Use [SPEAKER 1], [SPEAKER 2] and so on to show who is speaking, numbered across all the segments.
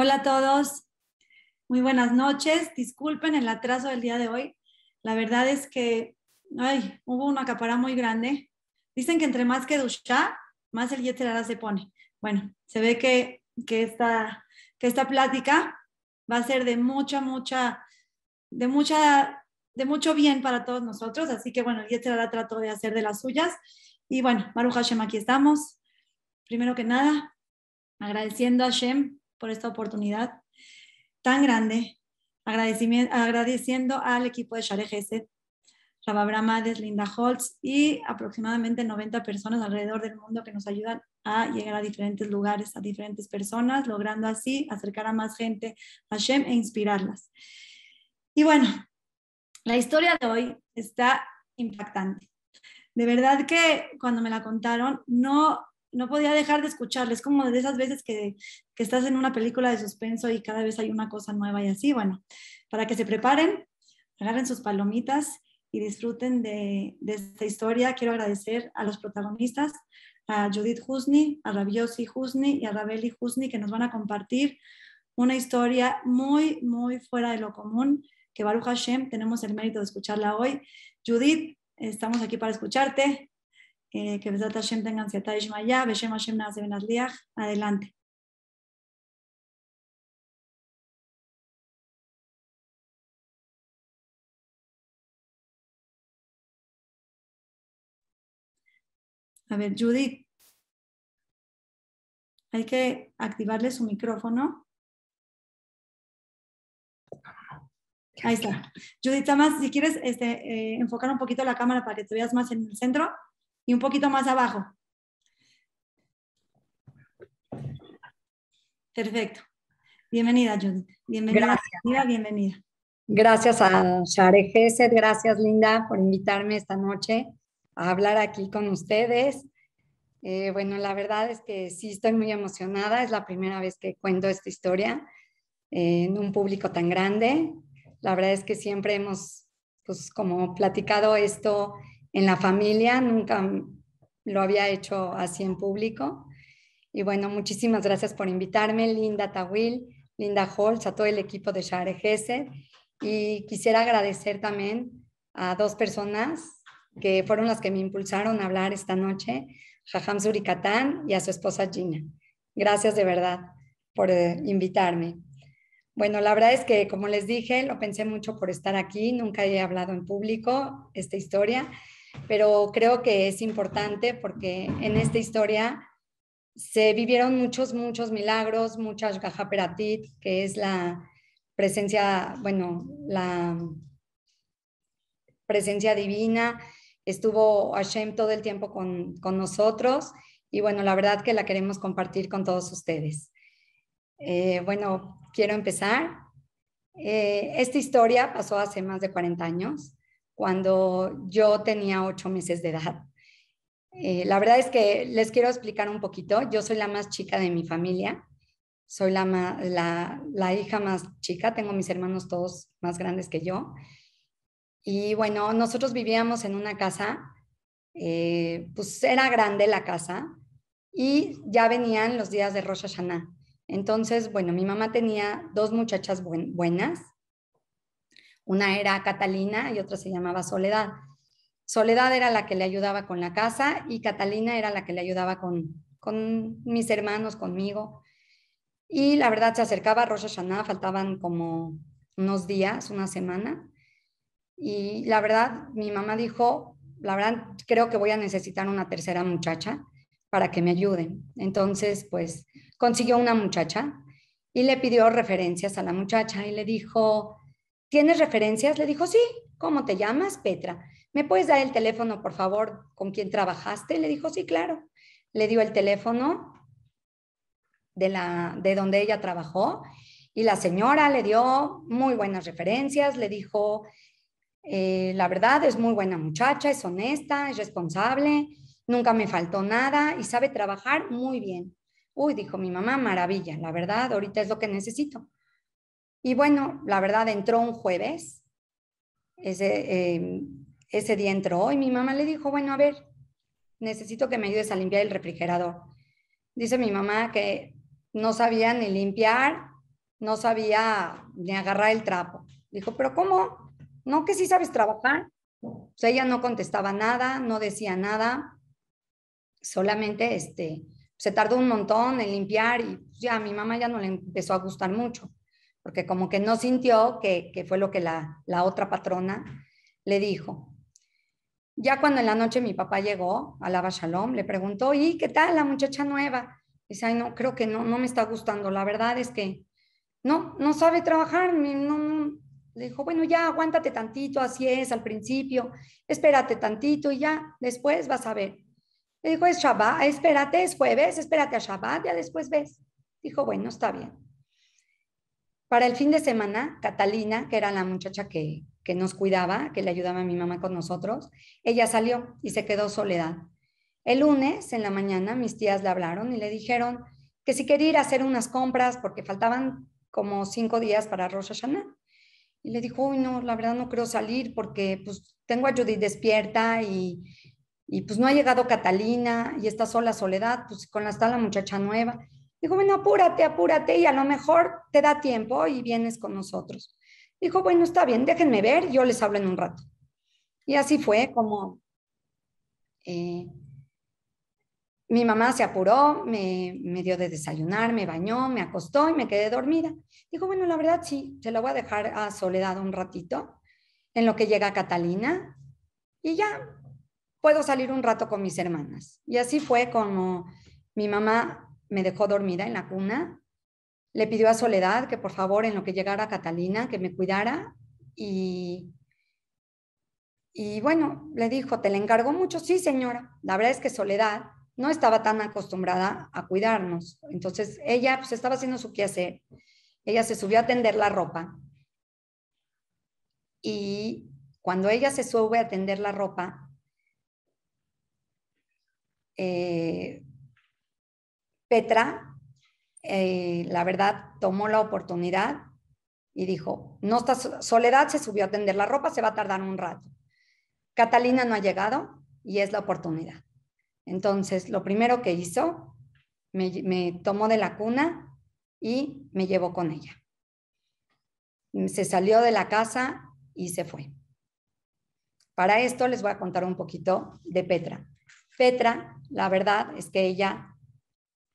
[SPEAKER 1] Hola a todos, muy buenas noches. Disculpen el atraso del día de hoy. La verdad es que ay, hubo una capara muy grande. Dicen que entre más que ducha, más el Yetzerara se pone. Bueno, se ve que, que, esta, que esta plática va a ser de mucha, mucha, de mucha, de mucho bien para todos nosotros. Así que bueno, el Yetzerara trató de hacer de las suyas. Y bueno, Maru Hashem, aquí estamos. Primero que nada, agradeciendo a Hashem por esta oportunidad tan grande, agradeciendo al equipo de Share Gesed, Rababramades, Linda Holtz y aproximadamente 90 personas alrededor del mundo que nos ayudan a llegar a diferentes lugares, a diferentes personas, logrando así acercar a más gente a Shem e inspirarlas. Y bueno, la historia de hoy está impactante. De verdad que cuando me la contaron, no no podía dejar de escucharles, como de esas veces que, estás en una película de suspenso y cada vez hay una cosa nueva y así. Bueno, para que se preparen, agarren sus palomitas y disfruten de, esta historia. Quiero agradecer a los protagonistas, a Judith Husni, a Rabiosi Husni y a Rabeli Husni, que nos van a compartir una historia muy, muy fuera de lo común, que Baruch Hashem tenemos el mérito de escucharla hoy. Judith, estamos aquí para escucharte. Eh, que Besat Hashem tengan Siata Ishmaya, Beshem Hashem. Adelante. A ver, Judith, hay que activarle su micrófono. Ahí está. Judith, más, si quieres este, eh, enfocar un poquito la cámara para que te veas más en el centro y un poquito más abajo. Perfecto. Bienvenida, Judith. Bienvenida,
[SPEAKER 2] gracias.
[SPEAKER 1] bienvenida.
[SPEAKER 2] Gracias a Share Gesed, gracias Linda por invitarme esta noche hablar aquí con ustedes. Eh, bueno, la verdad es que sí estoy muy emocionada, es la primera vez que cuento esta historia en un público tan grande. La verdad es que siempre hemos, pues como platicado esto en la familia, nunca lo había hecho así en público. Y bueno, muchísimas gracias por invitarme, Linda Tawil, Linda Holtz, a todo el equipo de Share Gesed. Y quisiera agradecer también a dos personas que fueron las que me impulsaron a hablar esta noche, Jajam Zurikatán y a su esposa Gina. Gracias de verdad por eh, invitarme. Bueno, la verdad es que, como les dije, lo pensé mucho por estar aquí. Nunca he hablado en público esta historia pero creo que es importante porque en esta historia se vivieron muchos, muchos milagros, muchas gajaperatit, que es la presencia, bueno, la presencia divina. Estuvo Hashem todo el tiempo con, nosotros y bueno, la verdad que la queremos compartir con todos ustedes. Eh, bueno, quiero empezar. Eh, esta historia pasó hace más de 40 años cuando yo tenía ocho meses de edad. Eh, la verdad es que les quiero explicar un poquito. Yo soy la más chica de mi familia. Soy la, la, hija más chica. Tengo mis hermanos todos más grandes que yo. Y bueno, nosotros vivíamos en una casa, eh, pues era grande la casa y ya venían los días de Rosh Hashanah. Entonces, bueno, mi mamá tenía dos muchachas buenas una era Catalina y otra se llamaba Soledad. Soledad era la que le ayudaba con la casa y Catalina era la que le ayudaba con, con mis hermanos, conmigo. Y la verdad se acercaba a Rosh faltaban como unos días, una semana. Y la verdad, mi mamá dijo, la verdad, creo que voy a necesitar una tercera muchacha para que me ayude. Entonces, pues consiguió una muchacha y le pidió referencias a la muchacha y le dijo, ¿Tienes referencias? Le dijo, sí. ¿Cómo te llamas? Petra. ¿Me puedes dar el teléfono, por favor, con quien trabajaste? Le dijo, sí, claro. Le dio el teléfono de, la, de donde ella trabajó y la señora le dio muy buenas referencias, le dijo, eh, la verdad es muy buena muchacha, es honesta, es responsable, nunca me faltó nada y sabe trabajar muy bien. Uy, dijo mi mamá, maravilla, la verdad, ahorita es lo que necesito. Y bueno, la verdad entró un jueves, ese, em, ese día entró y mi mamá le dijo, bueno, a ver, necesito que me ayudes a limpiar el refrigerador. Dice mi mamá que no sabía ni limpiar no sabía ni agarrar el trapo. Dijo, pero ¿cómo? ¿No que sí sabes trabajar? O sea, ella no contestaba nada, no decía nada, solamente este, se tardó un montón en limpiar y ya a mi mamá ya no le empezó a gustar mucho, porque como que no sintió que, que fue lo que la, la otra patrona le dijo. Ya cuando en la noche mi papá llegó a la Shalom, le preguntó, ¿y qué tal la muchacha nueva? Dice, ay, no, creo que no, no me está gustando. La verdad es que no, no sabe trabajar. No, Le dijo, bueno, ya aguántate tantito, así es al principio, espérate tantito y ya después vas a ver. Le dijo, es Shabbat, espérate, es jueves, espérate a Shabbat, ya después ves. Dijo, bueno, está bien. Para el fin de semana, Catalina, que era la muchacha que, que nos cuidaba, que le ayudaba a mi mamá con nosotros, ella salió y se quedó soledad. El lunes en la mañana mis tías le hablaron y le dijeron que si quería ir a hacer unas compras porque faltaban como cinco días para Rosh Hashanah. Y le dijo, uy, no, la verdad no creo salir porque pues tengo a Judith despierta y, y pues no ha llegado Catalina y está sola Soledad, pues con la está la muchacha nueva. Dijo, bueno, apúrate, apúrate y a lo mejor te da tiempo y vienes con nosotros. Dijo, bueno, está bien, déjenme ver, yo les hablo en un rato. Y así fue como eh, mi mamá se apuró, me, me, dio de desayunar, me bañó, me acostó y me quedé dormida. Dijo, bueno, la verdad sí, se la voy a dejar a Soledad un ratito, en lo que llega Catalina, y ya puedo salir un rato con mis hermanas. Y así fue como mi mamá me dejó dormida en la cuna le pidió a Soledad que por favor en lo que llegara Catalina, que me cuidara y, y bueno, le dijo, ¿te le encargó mucho? Sí, señora. La verdad es que Soledad no estaba tan acostumbrada a cuidarnos. Entonces ella pues estaba haciendo su quehacer. Ella se subió a tender la ropa y cuando ella se sube a tender la ropa, eh, Petra eh, la verdad, tomó la oportunidad y dijo, no está Soledad, se subió a tender la ropa, se va a tardar un rato. Catalina no ha llegado y es la oportunidad. Entonces, lo primero que hizo, me, tomó de la cuna y me llevó con ella. Se salió de la casa y se fue. Para esto les voy a contar un poquito de Petra. Petra, la verdad es que ella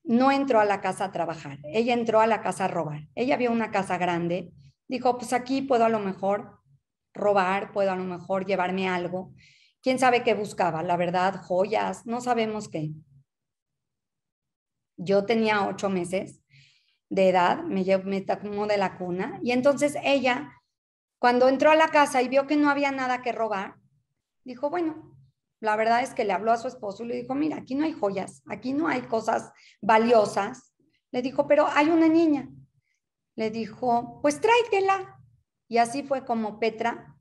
[SPEAKER 2] no entró a la casa a trabajar, ella entró a la casa a robar. Ella vio una casa grande, dijo, pues aquí puedo a lo mejor robar, puedo a lo mejor llevarme algo. ¿Quién sabe qué buscaba? La verdad, joyas, no sabemos qué. Yo tenía ocho meses de edad, me, tomó de la cuna y entonces ella, cuando entró a la casa y vio que no había nada que robar, dijo, bueno, la verdad es que le habló a su esposo y le dijo, mira, aquí no hay joyas, aquí no hay cosas valiosas. Le dijo, pero hay una niña. Le dijo, pues tráetela. Y así fue como Petra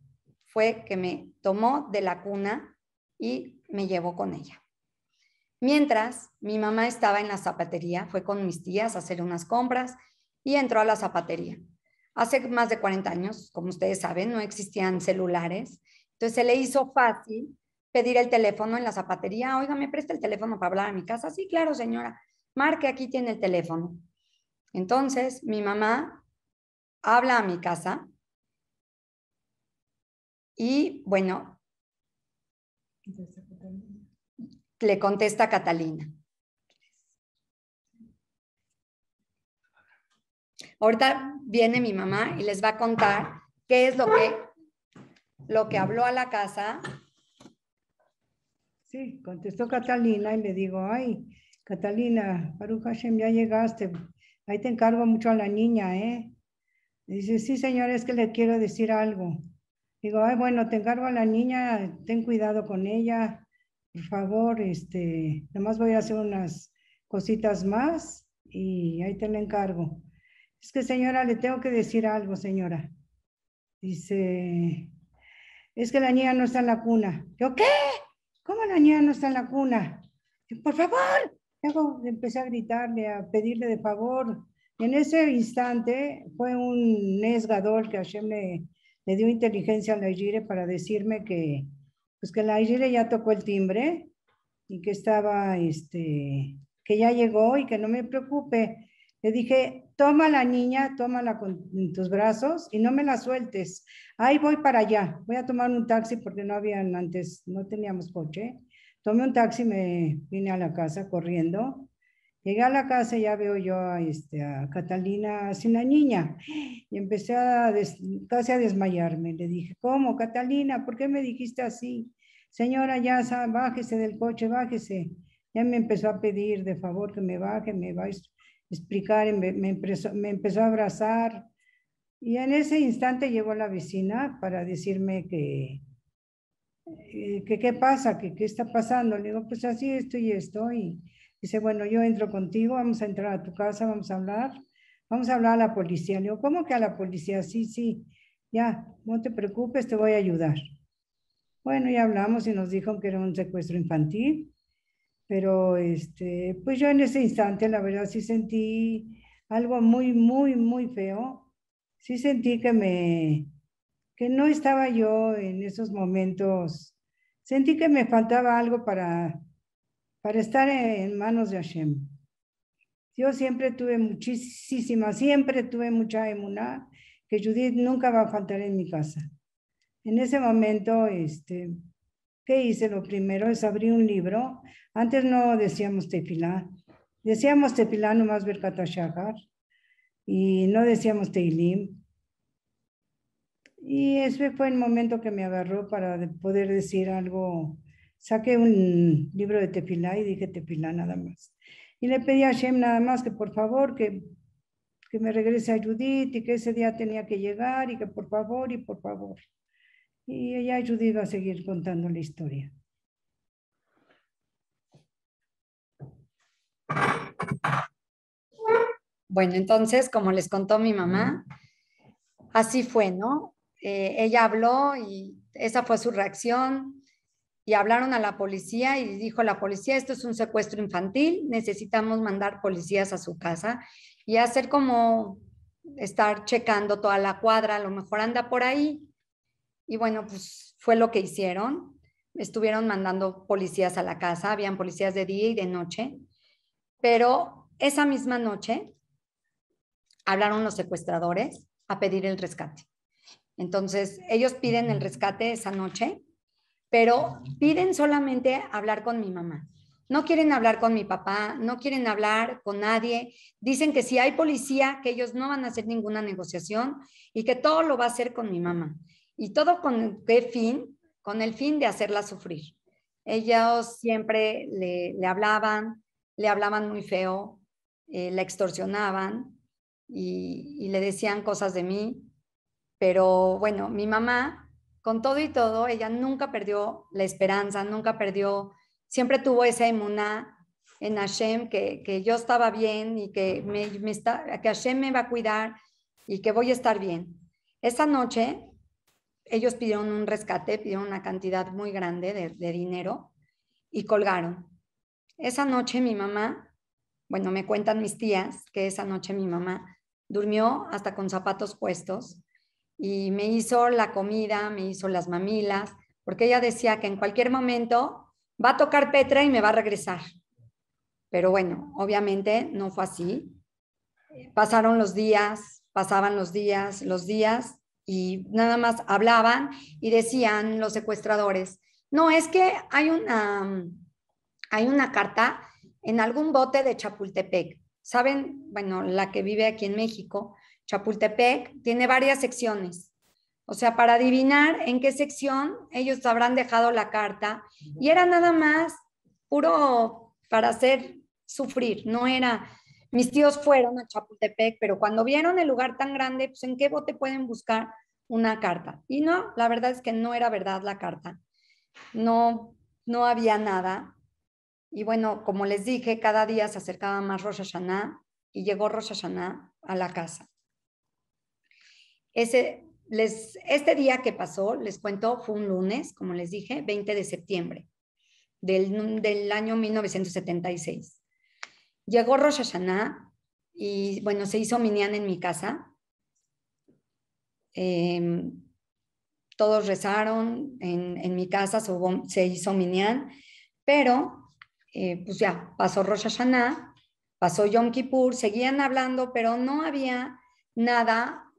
[SPEAKER 2] fue que me tomó de la cuna y me llevó con ella. Mientras mi mamá estaba en la zapatería, fue con mis tías a hacer unas compras y entró a la zapatería. Hace más de 40 años, como ustedes saben, no existían celulares, entonces se le hizo fácil pedir el teléfono en la zapatería. Oiga, ¿me presta el teléfono para hablar a mi casa? Sí, claro, señora. Marque, aquí tiene el teléfono. Entonces, mi mamá habla a mi casa y, bueno, le contesta Catalina. Ahorita viene mi mamá y les va a contar qué es lo que, lo que habló a la casa
[SPEAKER 3] Sí, contestó Catalina y le digo, ay, Catalina, Baruch Hashem, ya llegaste. Ahí te encargo mucho a la niña, ¿eh? dice, sí, señora, es que le quiero decir algo. Digo, ay, bueno, te encargo a la niña, ten cuidado con ella, por favor, este, nomás voy a hacer unas cositas más y ahí te la encargo. Es que, señora, le tengo que decir algo, señora. Dice, es que la niña no está en la cuna. Yo, ¿qué? ¿cómo la niña no está en la cuna? Por favor, empecé a gritarle, a pedirle de favor. En ese instante fue un nesgador que Hashem le, le dio inteligencia a la Igire para decirme que, pues que la Igire ya tocó el timbre y que estaba, este, que ya llegó y que no me preocupe. Le dije, toma la niña, tómala con tus brazos y no me la sueltes. Ahí voy para allá. Voy a tomar un taxi porque no habían antes, no teníamos coche. Tomé un taxi, me vine a la casa corriendo. Llegué a la casa y ya veo yo a, este, Catalina sin la niña y empecé a casi a desmayarme. Le dije, ¿cómo, Catalina? ¿Por qué me dijiste así? Señora, ya bájese del coche, bájese. Ya me empezó a pedir de favor que me baje, me va a explicar, me, me, empezó, me empezó a abrazar. Y en ese instante llegó la vecina para decirme que, eh, qué pasa, que qué está pasando. Le digo, pues así estoy y estoy. Dice, bueno, yo entro contigo, vamos a entrar a tu casa, vamos a hablar, vamos a hablar a la policía. Le digo, ¿cómo que a la policía? Sí, sí, ya, no te preocupes, te voy a ayudar. Bueno, ya hablamos y nos dijo que era un secuestro infantil, pero este, pues yo en ese instante, la verdad, sí sentí algo muy, muy, muy feo. Sí sentí que me, que no estaba yo en esos momentos. Sentí que me faltaba algo para para estar en manos de Hashem. Yo siempre tuve muchísima, siempre tuve mucha emuná, que Judith nunca va a faltar en mi casa. En ese momento, este, ¿qué hice? Lo primero es abrir un libro. Antes no decíamos tefilá. Decíamos tefilá nomás ver Shahar. Y no decíamos teilim. Y ese fue el momento que me agarró para poder decir algo saqué un libro de tefilá y dije tefilá nada más. Y le pedí a Shem nada más que por favor que, que me regrese a Judith y que ese día tenía que llegar y que por favor y por favor. Y ella Judith va a seguir contando la historia.
[SPEAKER 2] Bueno, entonces, como les contó mi mamá, así fue, ¿no? Eh, ella habló y esa fue su reacción y hablaron a la policía y dijo la policía, esto es un secuestro infantil, necesitamos mandar policías a su casa y hacer como estar checando toda la cuadra, a lo mejor anda por ahí. Y bueno, pues fue lo que hicieron. Estuvieron mandando policías a la casa, habían policías de día y de noche, pero esa misma noche hablaron los secuestradores a pedir el rescate. Entonces, ellos piden el rescate esa noche pero piden solamente hablar con mi mamá. No quieren hablar con mi papá, no quieren hablar con nadie. Dicen que si hay policía, que ellos no van a hacer ninguna negociación y que todo lo va a hacer con mi mamá. ¿Y todo con qué fin? Con el fin de hacerla sufrir. Ellos siempre le, hablaban, le hablaban muy feo, eh, la extorsionaban y, y le decían cosas de mí. Pero bueno, mi mamá con todo y todo, ella nunca perdió la esperanza, nunca perdió, siempre tuvo esa emuná en Hashem, que, que yo estaba bien y que, me, está, que Hashem me va a cuidar y que voy a estar bien. Esa noche, ellos pidieron un rescate, pidieron una cantidad muy grande de, de dinero y colgaron. Esa noche mi mamá, bueno, me cuentan mis tías que esa noche mi mamá durmió hasta con zapatos puestos y me hizo la comida, me hizo las mamilas, porque ella decía que en cualquier momento va a tocar Petra y me va a regresar. Pero bueno, obviamente no fue así. Pasaron los días, pasaban los días, los días, y nada más hablaban y decían los secuestradores, no, es que hay una, hay una carta en algún bote de Chapultepec. ¿Saben? Bueno, la que vive aquí en México, Chapultepec tiene varias secciones. O sea, para adivinar en qué sección ellos habrán dejado la carta. Y era nada más puro para hacer sufrir. No era, mis tíos fueron a Chapultepec, pero cuando vieron el lugar tan grande, pues en qué bote pueden buscar una carta. Y no, la verdad es que no era verdad la carta. No, no había nada. Y bueno, como les dije, cada día se acercaba más Rosh Hashanah y llegó Rosh Hashanah a la casa. Ese, les, este día que pasó, les cuento, fue un lunes, como les dije, 20 de septiembre del, del año 1976. Llegó Rosh Hashanah y bueno, se hizo Minyan en mi casa. Em, todos rezaron en, en mi casa, se, se hizo Minyan, pero eh, pues ya pasó Rosh Hashanah, pasó Yom Kippur, seguían hablando, pero no había nada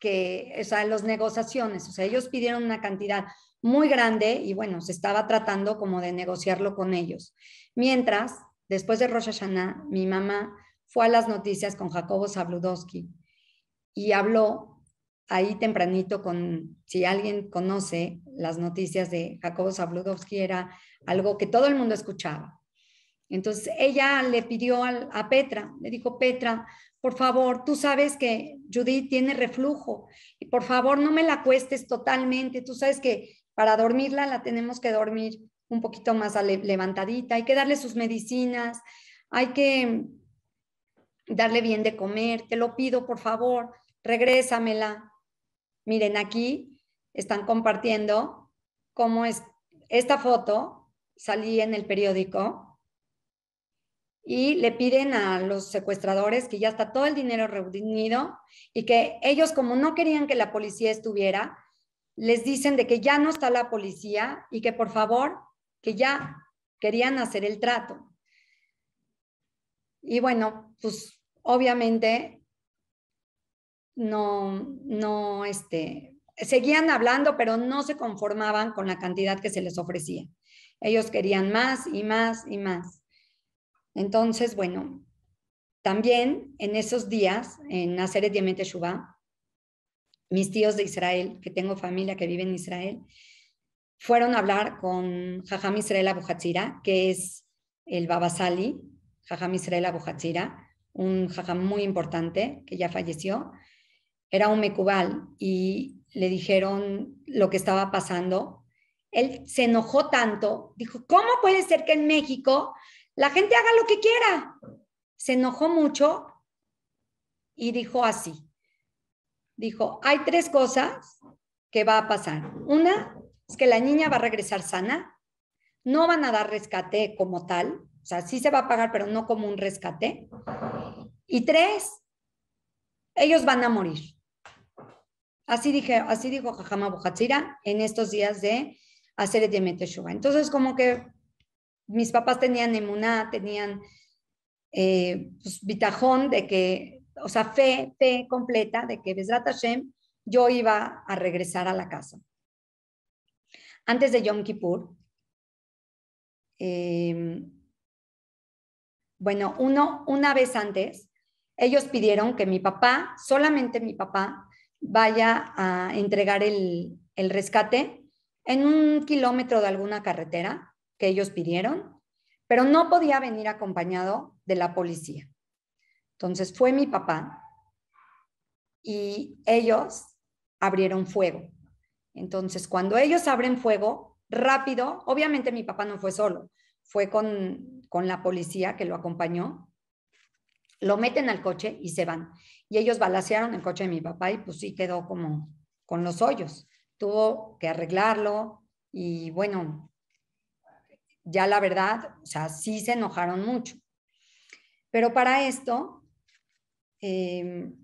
[SPEAKER 2] que, o sea, las negociaciones, o sea, ellos pidieron una cantidad muy grande y bueno, se estaba tratando como de negociarlo con ellos. Mientras, después de Rosh Hashanah, mi mamá fue a las noticias con Jacobo Zabludowski y habló ahí tempranito con, si alguien conoce las noticias de Jacobo Zabludowski, era algo que todo el mundo escuchaba. Entonces ella le pidió a, Petra, le dijo, Petra, por favor, tú sabes que Judith tiene reflujo y por favor no me la cuestes totalmente. Tú sabes que para dormirla la tenemos que dormir un poquito más levantadita, hay que darle sus medicinas, hay que darle bien de comer, te lo pido por favor, regrésamela. Miren, aquí están compartiendo cómo es esta foto, salí en el periódico y le piden a los secuestradores que ya está todo el dinero reunido y que ellos como no querían que la policía estuviera, les dicen de que ya no está la policía y que por favor, que ya querían hacer el trato. Y bueno, pues obviamente no, no, este, seguían hablando, pero no se conformaban con la cantidad que se les ofrecía. Ellos querían más y más y más. Entonces, bueno, también en esos días, en Nazaret Yemet Shubá, mis tíos de Israel, que tengo familia que vive en Israel, fueron a hablar con Jajam Israel Abu que es el Babasali, Jajam Israel Abu un jajam muy importante que ya falleció. Era un mecubal y le dijeron lo que estaba pasando. Él se enojó tanto, dijo, ¿cómo puede ser que en México la gente haga lo que quiera? Se enojó mucho y dijo así, dijo, hay tres cosas que va a pasar. Una es que la niña va a regresar sana, no van a dar rescate como tal, o sea, sí se va a pagar, pero no como un rescate. Y tres, ellos van a morir. Así, dije, así dijo Jajama Buhatzira en estos días de hacer el. Entonces, como que mis papás tenían emuná, tenían eh, pues, bitajón de que o sea, fe, fe completa de que Besrat Hashem yo iba a regresar a la casa. Antes de Yom Kippur, em, bueno, uno, una vez antes, ellos pidieron que mi papá, solamente mi papá, vaya a entregar el, el rescate en un kilómetro de alguna carretera que ellos pidieron, pero no podía venir acompañado de la policía. Entonces fue mi papá y ellos abrieron fuego. Entonces, cuando ellos abren fuego, rápido, obviamente mi papá no fue solo, fue con, con la policía que lo acompañó, lo meten al coche y se van. Y ellos balacearon el coche de mi papá y pues sí quedó como con los hoyos. Tuvo que arreglarlo y bueno, ya la verdad, o sea, sí se enojaron mucho. Pero para esto, Em,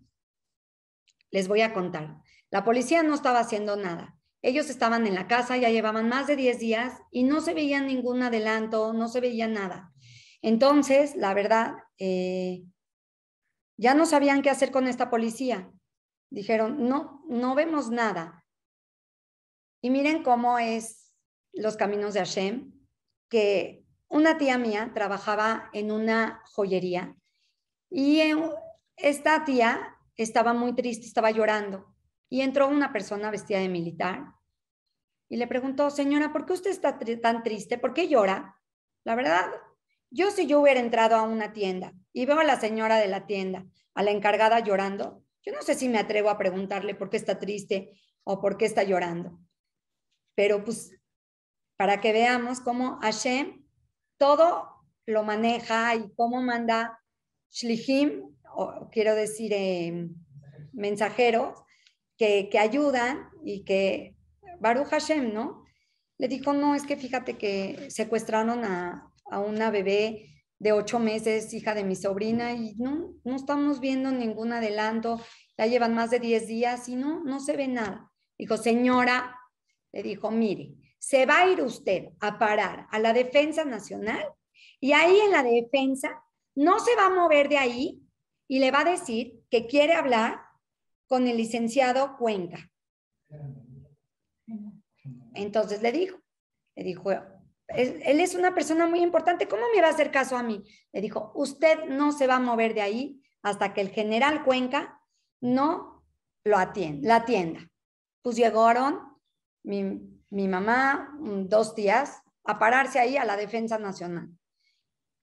[SPEAKER 2] les voy a contar. La policía no estaba haciendo nada. Ellos estaban en la casa, ya llevaban más de 10 días y no se veía ningún adelanto, no se veía nada. Entonces, la verdad, eh, ya no sabían qué hacer con esta policía. Dijeron, no, no vemos nada. Y miren cómo es los caminos de Hashem, que una tía mía trabajaba en una joyería y esta tía estaba muy triste, estaba llorando y entró una persona vestida de militar y le preguntó, señora, ¿por qué usted está tan triste? ¿Por qué llora? La verdad, yo si yo hubiera entrado a una tienda y veo a la señora de la tienda, a la encargada llorando, yo no sé si me atrevo a preguntarle por qué está triste o por qué está llorando. Pero pues para que veamos cómo Hashem todo lo maneja y cómo manda Shlihim quiero decir, eh, mensajeros que, ayudan y que Baruch Hashem, ¿no? Le dijo, no, es que fíjate que secuestraron a, una bebé de ocho meses, hija de mi sobrina, y no, no estamos viendo ningún adelanto, ya llevan más de diez días y no, no se ve nada. Dijo, señora, le dijo, mire, se va a ir usted a parar a la defensa nacional y ahí en la defensa no se va a mover de ahí y le va a decir que quiere hablar con el licenciado Cuenca. Entonces le dijo, le dijo, él, es una persona muy importante, ¿cómo me va a hacer caso a mí? Le dijo, usted no se va a mover de ahí hasta que el general Cuenca no lo atienda, la atienda. Pues llegaron mi, mi mamá, mm, dos días, a pararse ahí a la Defensa Nacional.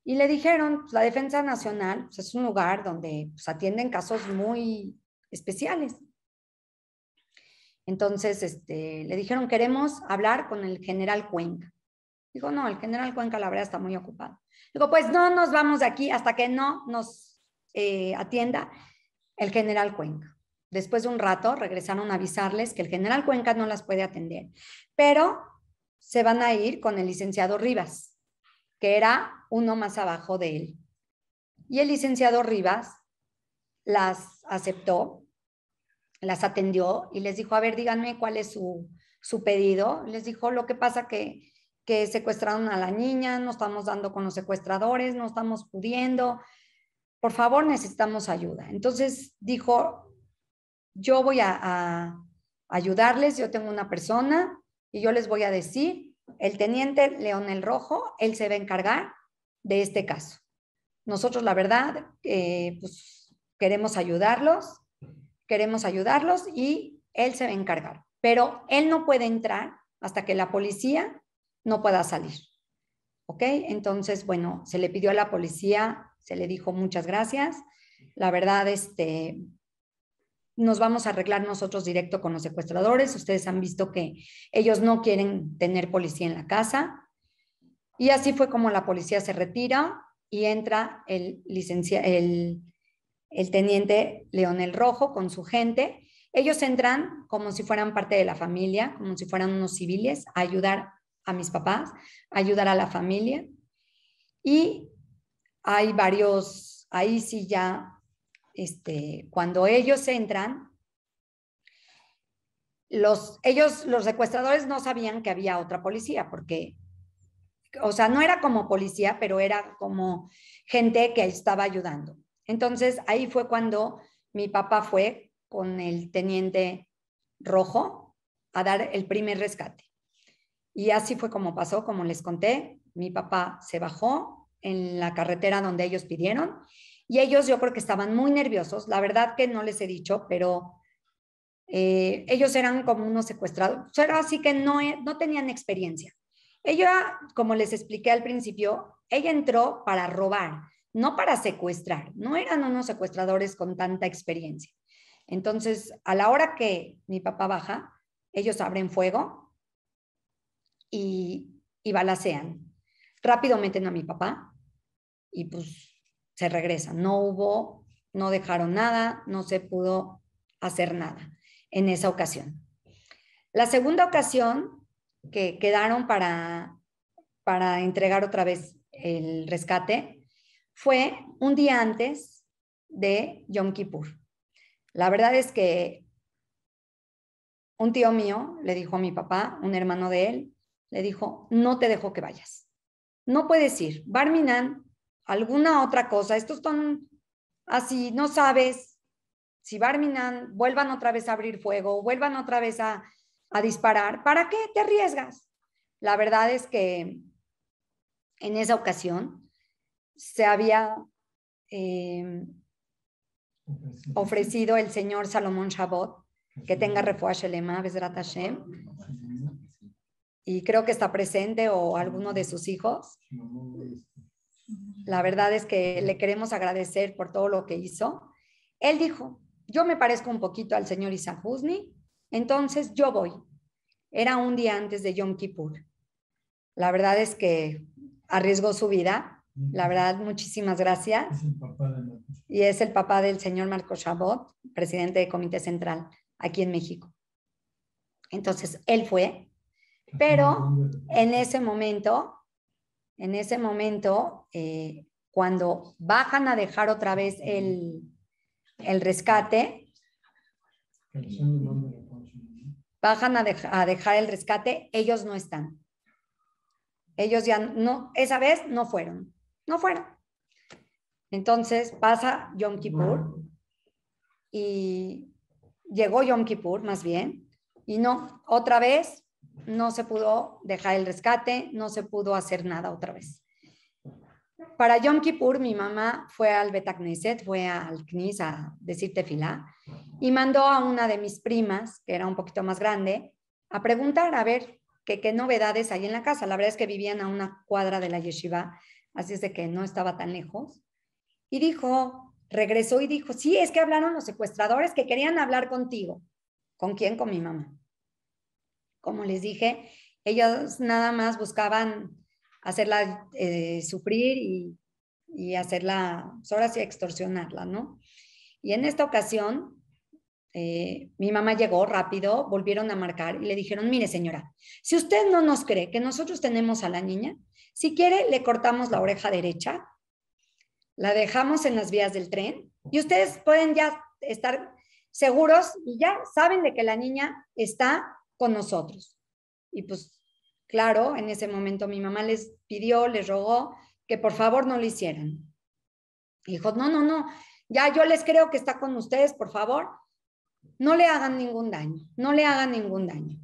[SPEAKER 2] Y le dijeron, pues, la Defensa Nacional pues, es un lugar donde pues, atienden casos muy especiales. Entonces, este, le dijeron, queremos hablar con el general Cuenca. Digo, no, el general Cuenca la verdad está muy ocupado. Digo, pues no nos vamos de aquí hasta que no nos eh, atienda el general Cuenca. Después de un rato regresaron a avisarles que el general Cuenca no las puede atender, pero se van a ir con el licenciado Rivas, que era uno más abajo de él. Y el licenciado Rivas las aceptó, las atendió y les dijo, a ver, díganme cuál es su, su pedido. Les dijo, lo que pasa que que secuestraron a la niña, no estamos dando con los secuestradores, no estamos pudiendo, por favor necesitamos ayuda. Entonces dijo, yo voy a, ayudarles, yo tengo una persona y yo les voy a decir, el teniente Leonel Rojo, él se va a encargar de este caso. Nosotros, la verdad, eh, pues queremos ayudarlos, queremos ayudarlos y él se va a encargar. Pero él no puede entrar hasta que la policía no pueda salir. ¿Ok? Entonces, bueno, se le pidió a la policía, se le dijo muchas gracias. La verdad, este, nos vamos a arreglar nosotros directo con los secuestradores. Ustedes han visto que ellos no quieren tener policía en la casa. Y así fue como la policía se retira y entra el, el, el teniente Leonel Rojo con su gente. Ellos entran como si fueran parte de la familia, como si fueran unos civiles, a ayudar a mis papás, ayudar a la familia. Y hay varios, ahí sí ya, este, cuando ellos entran, los, ellos, los secuestradores no sabían que había otra policía, porque, o sea, no era como policía, pero era como gente que estaba ayudando. Entonces, ahí fue cuando mi papá fue con el teniente rojo a dar el primer rescate. Y así fue como pasó, como les conté. Mi papá se bajó en la carretera donde ellos pidieron y ellos yo creo que estaban muy nerviosos. La verdad que no les he dicho, pero eh, ellos eran como unos secuestrados, pero así que no, no tenían experiencia. Ella, como les expliqué al principio, ella entró para robar, no para secuestrar. No eran unos secuestradores con tanta experiencia. Entonces, a la hora que mi papá baja, ellos abren fuego y, y balacean. Rápido meten a mi papá y pues se regresan. No hubo, no dejaron nada, no se pudo hacer nada en esa ocasión. La segunda ocasión que quedaron para, para entregar otra vez el rescate fue un día antes de Yom Kippur. La verdad es que un tío mío le dijo a mi papá, un hermano de él, le dijo, no te dejo que vayas. No puedes ir. Barminan, alguna otra cosa. Estos son así, no sabes si Barminan vuelvan otra vez a abrir fuego, vuelvan otra vez a, disparar. ¿Para qué te arriesgas? La verdad es que en esa ocasión se había eh, ofrecido el señor Salomón Shabot que tenga refuaje lema, Besrat Hashem, y creo que está presente o alguno de sus hijos. La verdad es que le queremos agradecer por todo lo que hizo. Él dijo, yo me parezco un poquito al señor Isaac entonces yo voy. Era un día antes de Yom Kippur. La verdad es que arriesgó su vida. La verdad, muchísimas gracias. y es el papá del señor Marco Chabot, presidente del Comité Central aquí en México. Entonces, él fue, pero en ese momento, en ese momento, eh, cuando bajan a dejar otra vez el, rescate, bajan a, a dejar el rescate, ellos no están. Ellos ya no, esa vez no fueron, no fueron. Entonces pasa Yom Kippur y llegó Yom Kippur más bien y no, otra vez no se pudo dejar el rescate, no se pudo hacer nada otra vez. Para Yom Kippur, mi mamá fue al Betacneset, fue al Knis a decir tefilá y mandó a una de mis primas, que era un poquito más grande, a preguntar a ver qué, qué novedades hay en la casa. La verdad es que vivían a una cuadra de la yeshiva, así es de que no estaba tan lejos. Y dijo, regresó y dijo, sí, es que hablaron los secuestradores que querían hablar contigo. ¿Con quién? Con mi mamá. Como les dije, ellos nada más buscaban hacerla eh, sufrir y, y hacerla, pues ahora extorsionarla, ¿no? Y en esta ocasión, eh, mi mamá llegó rápido, volvieron a marcar y le dijeron, mire señora, si usted no nos cree que nosotros tenemos a la niña, si quiere le cortamos la oreja derecha, la dejamos en las vías del tren y ustedes pueden ya estar seguros y ya saben de que la niña está con nosotros. Y pues claro, en ese momento mi mamá les pidió, les rogó que por favor no lo hicieran. dijo, no, no, no, ya yo les creo que está con ustedes, por favor, no le hagan ningún daño, no le hagan ningún daño.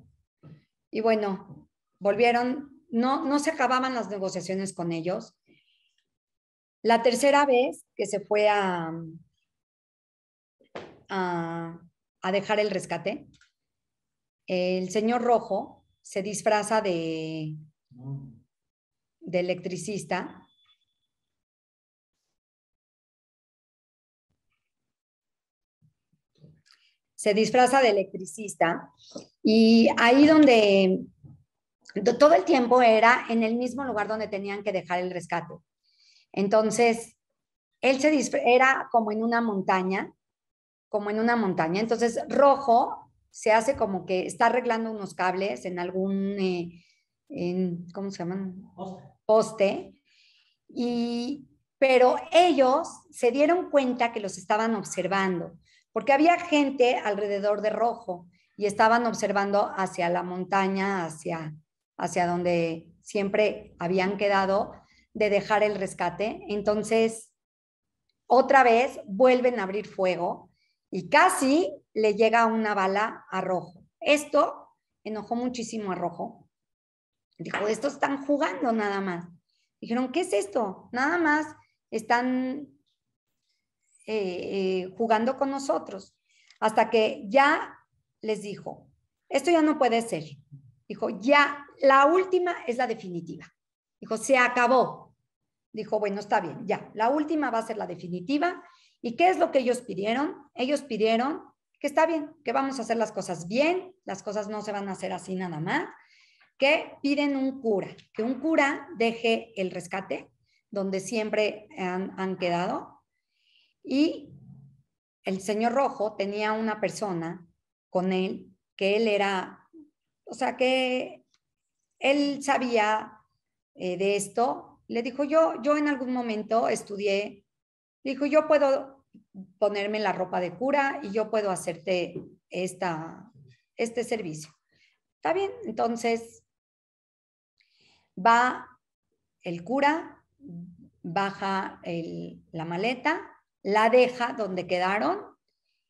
[SPEAKER 2] Y bueno, volvieron, no, no se acababan las negociaciones con ellos. La tercera vez que se fue a, a, a dejar el rescate, el señor Rojo se disfraza de, electricista. Se disfraza de electricista y ahí donde todo el tiempo era en el mismo lugar donde tenían que dejar el rescate. Entonces, él se era como en una montaña, como en una montaña. Entonces, Rojo se hace como que está arreglando unos cables en algún, eh, ¿cómo se llaman? Poste. Y, pero ellos se dieron cuenta que los estaban observando, porque había gente alrededor de Rojo y estaban observando hacia la montaña, hacia, hacia donde siempre habían quedado de dejar el rescate. Entonces, otra vez vuelven a abrir fuego y casi le llega una bala a Rojo. Esto enojó muchísimo a Rojo. Dijo, estos están jugando nada más. Dijeron, ¿qué es esto? Nada más están eh, eh, jugando con nosotros. Hasta que ya les dijo, esto ya no puede ser. Dijo, ya, la última es la definitiva. Dijo, se acabó. Dijo, bueno, está bien, ya, la última va a ser la definitiva. ¿Y qué es lo que ellos pidieron? Ellos pidieron que está bien, que vamos a hacer las cosas bien, las cosas no se van a hacer así nada más, que piden un cura, que un cura deje el rescate donde siempre han, quedado. Y el señor Rojo tenía una persona con él, que él era, o sea, que él sabía eh, de esto. Le dijo, yo, yo en algún momento estudié, dijo, yo puedo ponerme la ropa de cura y yo puedo hacerte esta, este servicio. Está bien, entonces va el cura, baja la maleta, la deja donde quedaron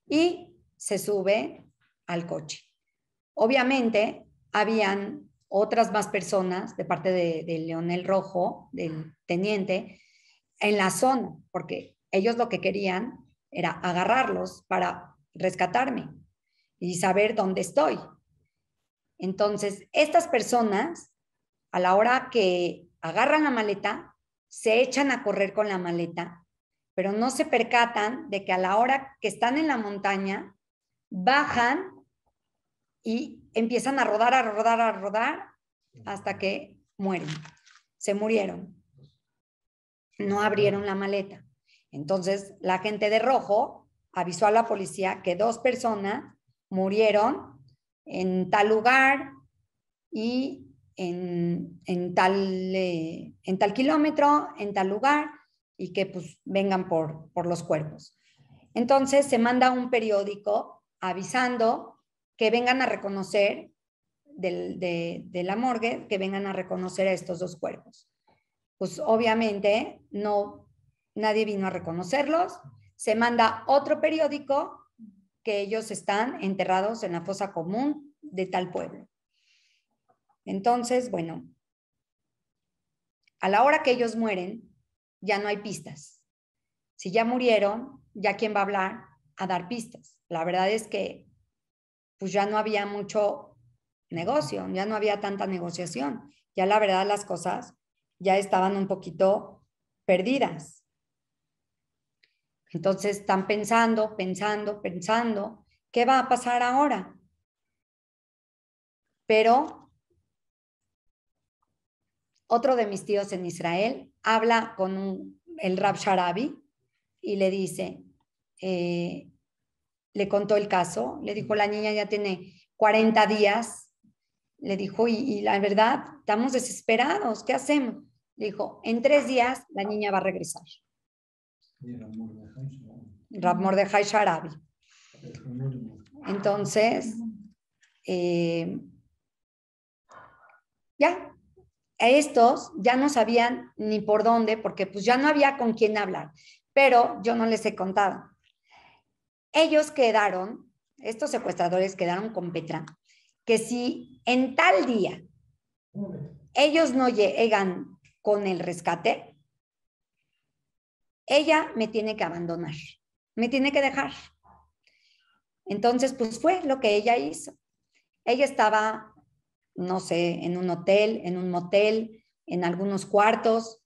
[SPEAKER 2] y se sube al coche. Obviamente, habían otras más personas de parte de, de Leonel Rojo, del teniente, en la zona, porque ellos lo que querían era agarrarlos para rescatarme y saber dónde estoy. Entonces, estas personas, a la hora que agarran la maleta, se echan a correr con la maleta, pero no se percatan de que a la hora que están en la montaña, bajan y empiezan a rodar, a rodar, a rodar, hasta que mueren. Se murieron. No abrieron la maleta. Entonces, la gente de rojo avisó a la policía que dos personas murieron en tal lugar y en, tal, eh, en tal kilómetro, en tal lugar, y que pues vengan por, por los cuerpos. Entonces se manda un periódico avisando que vengan a reconocer de, de, la morgue, que vengan a reconocer a estos dos cuerpos. Pues obviamente no nadie vino a reconocerlos, se manda otro periódico que ellos están enterrados en la fosa común de tal pueblo. Entonces, bueno, a la hora que ellos mueren, ya no hay pistas. Si ya murieron, ya quién va a hablar a dar pistas. La verdad es que pues ya no había mucho negocio, ya no había tanta negociación. Ya la verdad las cosas ya estaban un poquito perdidas. Entonces están pensando, pensando, pensando, ¿qué va a pasar ahora? Pero otro de mis tíos en Israel habla con el Rab Sharabi y le dice, eh, le contó el caso, le dijo, la niña ya tiene 40 días, le dijo, y, la verdad, estamos desesperados, ¿qué hacemos? Le dijo, en tres días la niña va a regresar. Rab Mordejai Sharabi. Entonces, eh, ya, a estos ya no sabían ni por dónde, porque pues ya no había con quién hablar, pero yo no les he contado. Ellos quedaron, estos secuestradores quedaron con Petra, que si en tal día ellos no llegan con el rescate, ella me tiene que abandonar, me tiene que dejar. Entonces, pues fue lo que ella hizo. Ella estaba, no sé, en un hotel, en un motel, en algunos cuartos,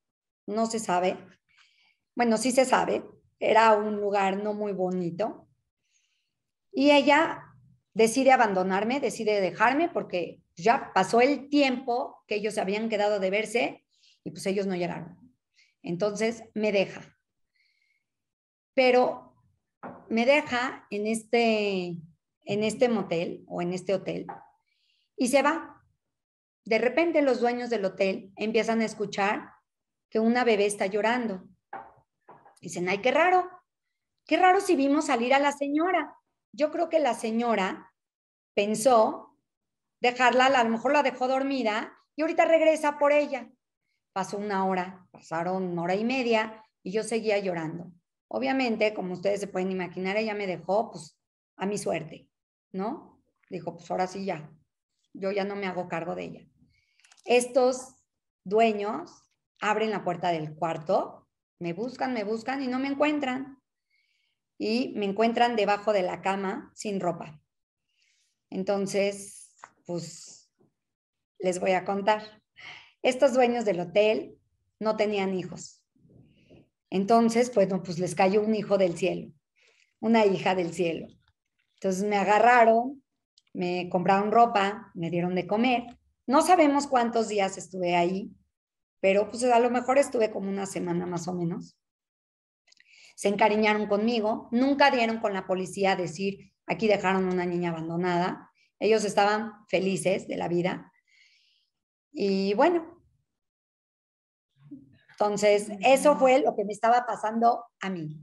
[SPEAKER 2] no se sabe. Bueno, sí se sabe, era un lugar no muy bonito. Y ella decide abandonarme, decide dejarme porque ya pasó el tiempo que ellos habían quedado de verse y pues ellos no llegaron. Entonces me deja. Pero me deja en este, en este motel o en este hotel y se va. De repente los dueños del hotel empiezan a escuchar que una bebé está llorando. Dicen, ay, qué raro, qué raro si vimos salir a la señora. Yo creo que la señora pensó dejarla, a lo mejor la dejó dormida y ahorita regresa por ella. Pasó una hora, pasaron una hora y media y yo seguía llorando. Obviamente, como ustedes se pueden imaginar, ella me dejó pues a mi suerte, ¿no? Dijo, pues ahora sí ya, yo ya no me hago cargo de ella. Estos dueños abren la puerta del cuarto, me buscan, me buscan y no me encuentran. Y me encuentran debajo de la cama sin ropa. Entonces, pues les voy a contar. Estos dueños del hotel no tenían hijos. Entonces, pues, pues les cayó un hijo del cielo, una hija del cielo. Entonces me agarraron, me compraron ropa, me dieron de comer. No sabemos cuántos días estuve ahí, pero pues a lo mejor estuve como una semana más o menos. Se encariñaron conmigo, nunca dieron con la policía a decir, aquí dejaron una niña abandonada. Ellos estaban felices de la vida. Y bueno, entonces, eso fue lo que me estaba pasando a mí.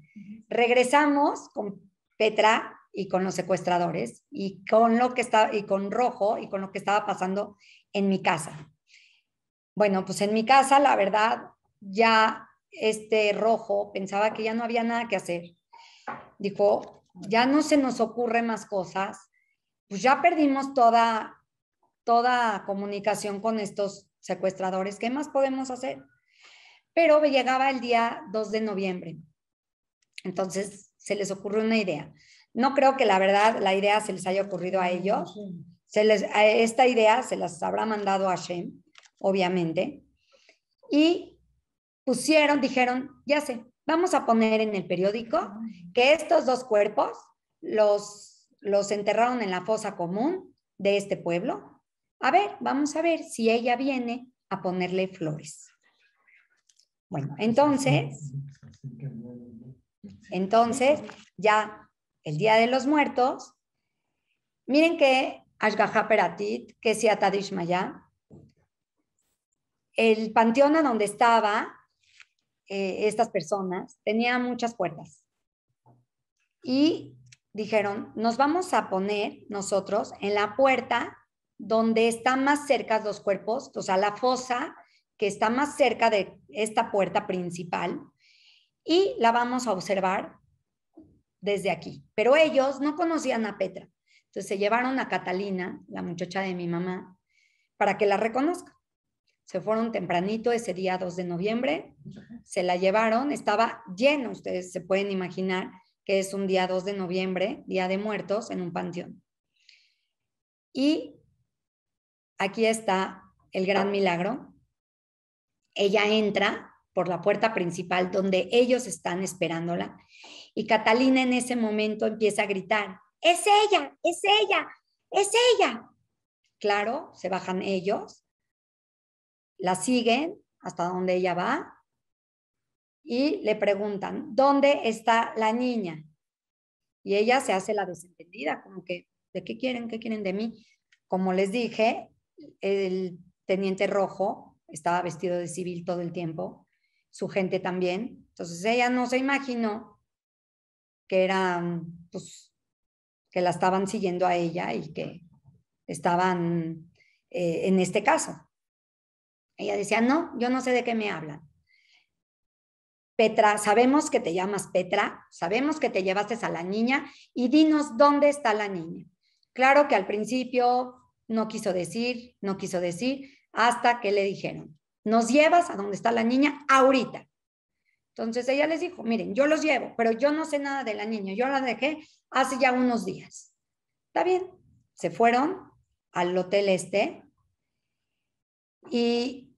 [SPEAKER 2] Regresamos con Petra y con los secuestradores y con lo que estaba y con Rojo y con lo que estaba pasando en mi casa. Bueno, pues en mi casa, la verdad, ya este Rojo pensaba que ya no había nada que hacer. Dijo, ya no se nos ocurre más cosas. Pues ya perdimos toda toda comunicación con estos secuestradores. ¿Qué más podemos hacer? Pero llegaba el día 2 de noviembre. Entonces se les ocurrió una idea. No creo que la verdad la idea se les haya ocurrido a ellos. Se les, esta idea se las habrá mandado a Shem, obviamente. Y pusieron, dijeron, ya sé, vamos a poner en el periódico que estos dos cuerpos los, los enterraron en la fosa común de este pueblo. A ver, vamos a ver si ella viene a ponerle flores. Bueno, entonces, entonces, ya el Día de los Muertos, miren que Ashgaha Peratit, que es Maya, el panteón a donde estaba eh, estas personas tenía muchas puertas. Y dijeron, nos vamos a poner nosotros en la puerta donde están más cerca los cuerpos, o sea, la fosa que está más cerca de esta puerta principal y la vamos a observar desde aquí. Pero ellos no conocían a Petra. Entonces se llevaron a Catalina, la muchacha de mi mamá, para que la reconozca. Se fueron tempranito ese día 2 de noviembre, se la llevaron, estaba lleno, ustedes se pueden imaginar que es un día 2 de noviembre, Día de Muertos, en un panteón. Y aquí está el gran milagro. Ella entra por la puerta principal donde ellos están esperándola y Catalina en ese momento empieza a gritar, es ella, es ella, es ella. Claro, se bajan ellos, la siguen hasta donde ella va y le preguntan, ¿dónde está la niña? Y ella se hace la desentendida, como que, ¿de qué quieren? ¿Qué quieren de mí? Como les dije, el teniente rojo estaba vestido de civil todo el tiempo, su gente también. Entonces ella no se imaginó que eran, pues, que la estaban siguiendo a ella y que estaban eh, en este caso. Ella decía, no, yo no sé de qué me hablan. Petra, sabemos que te llamas Petra, sabemos que te llevaste a la niña y dinos dónde está la niña. Claro que al principio no quiso decir, no quiso decir, hasta que le dijeron, nos llevas a dónde está la niña ahorita. Entonces ella les dijo, miren, yo los llevo, pero yo no sé nada de la niña, yo la dejé hace ya unos días. Está bien, se fueron al hotel este y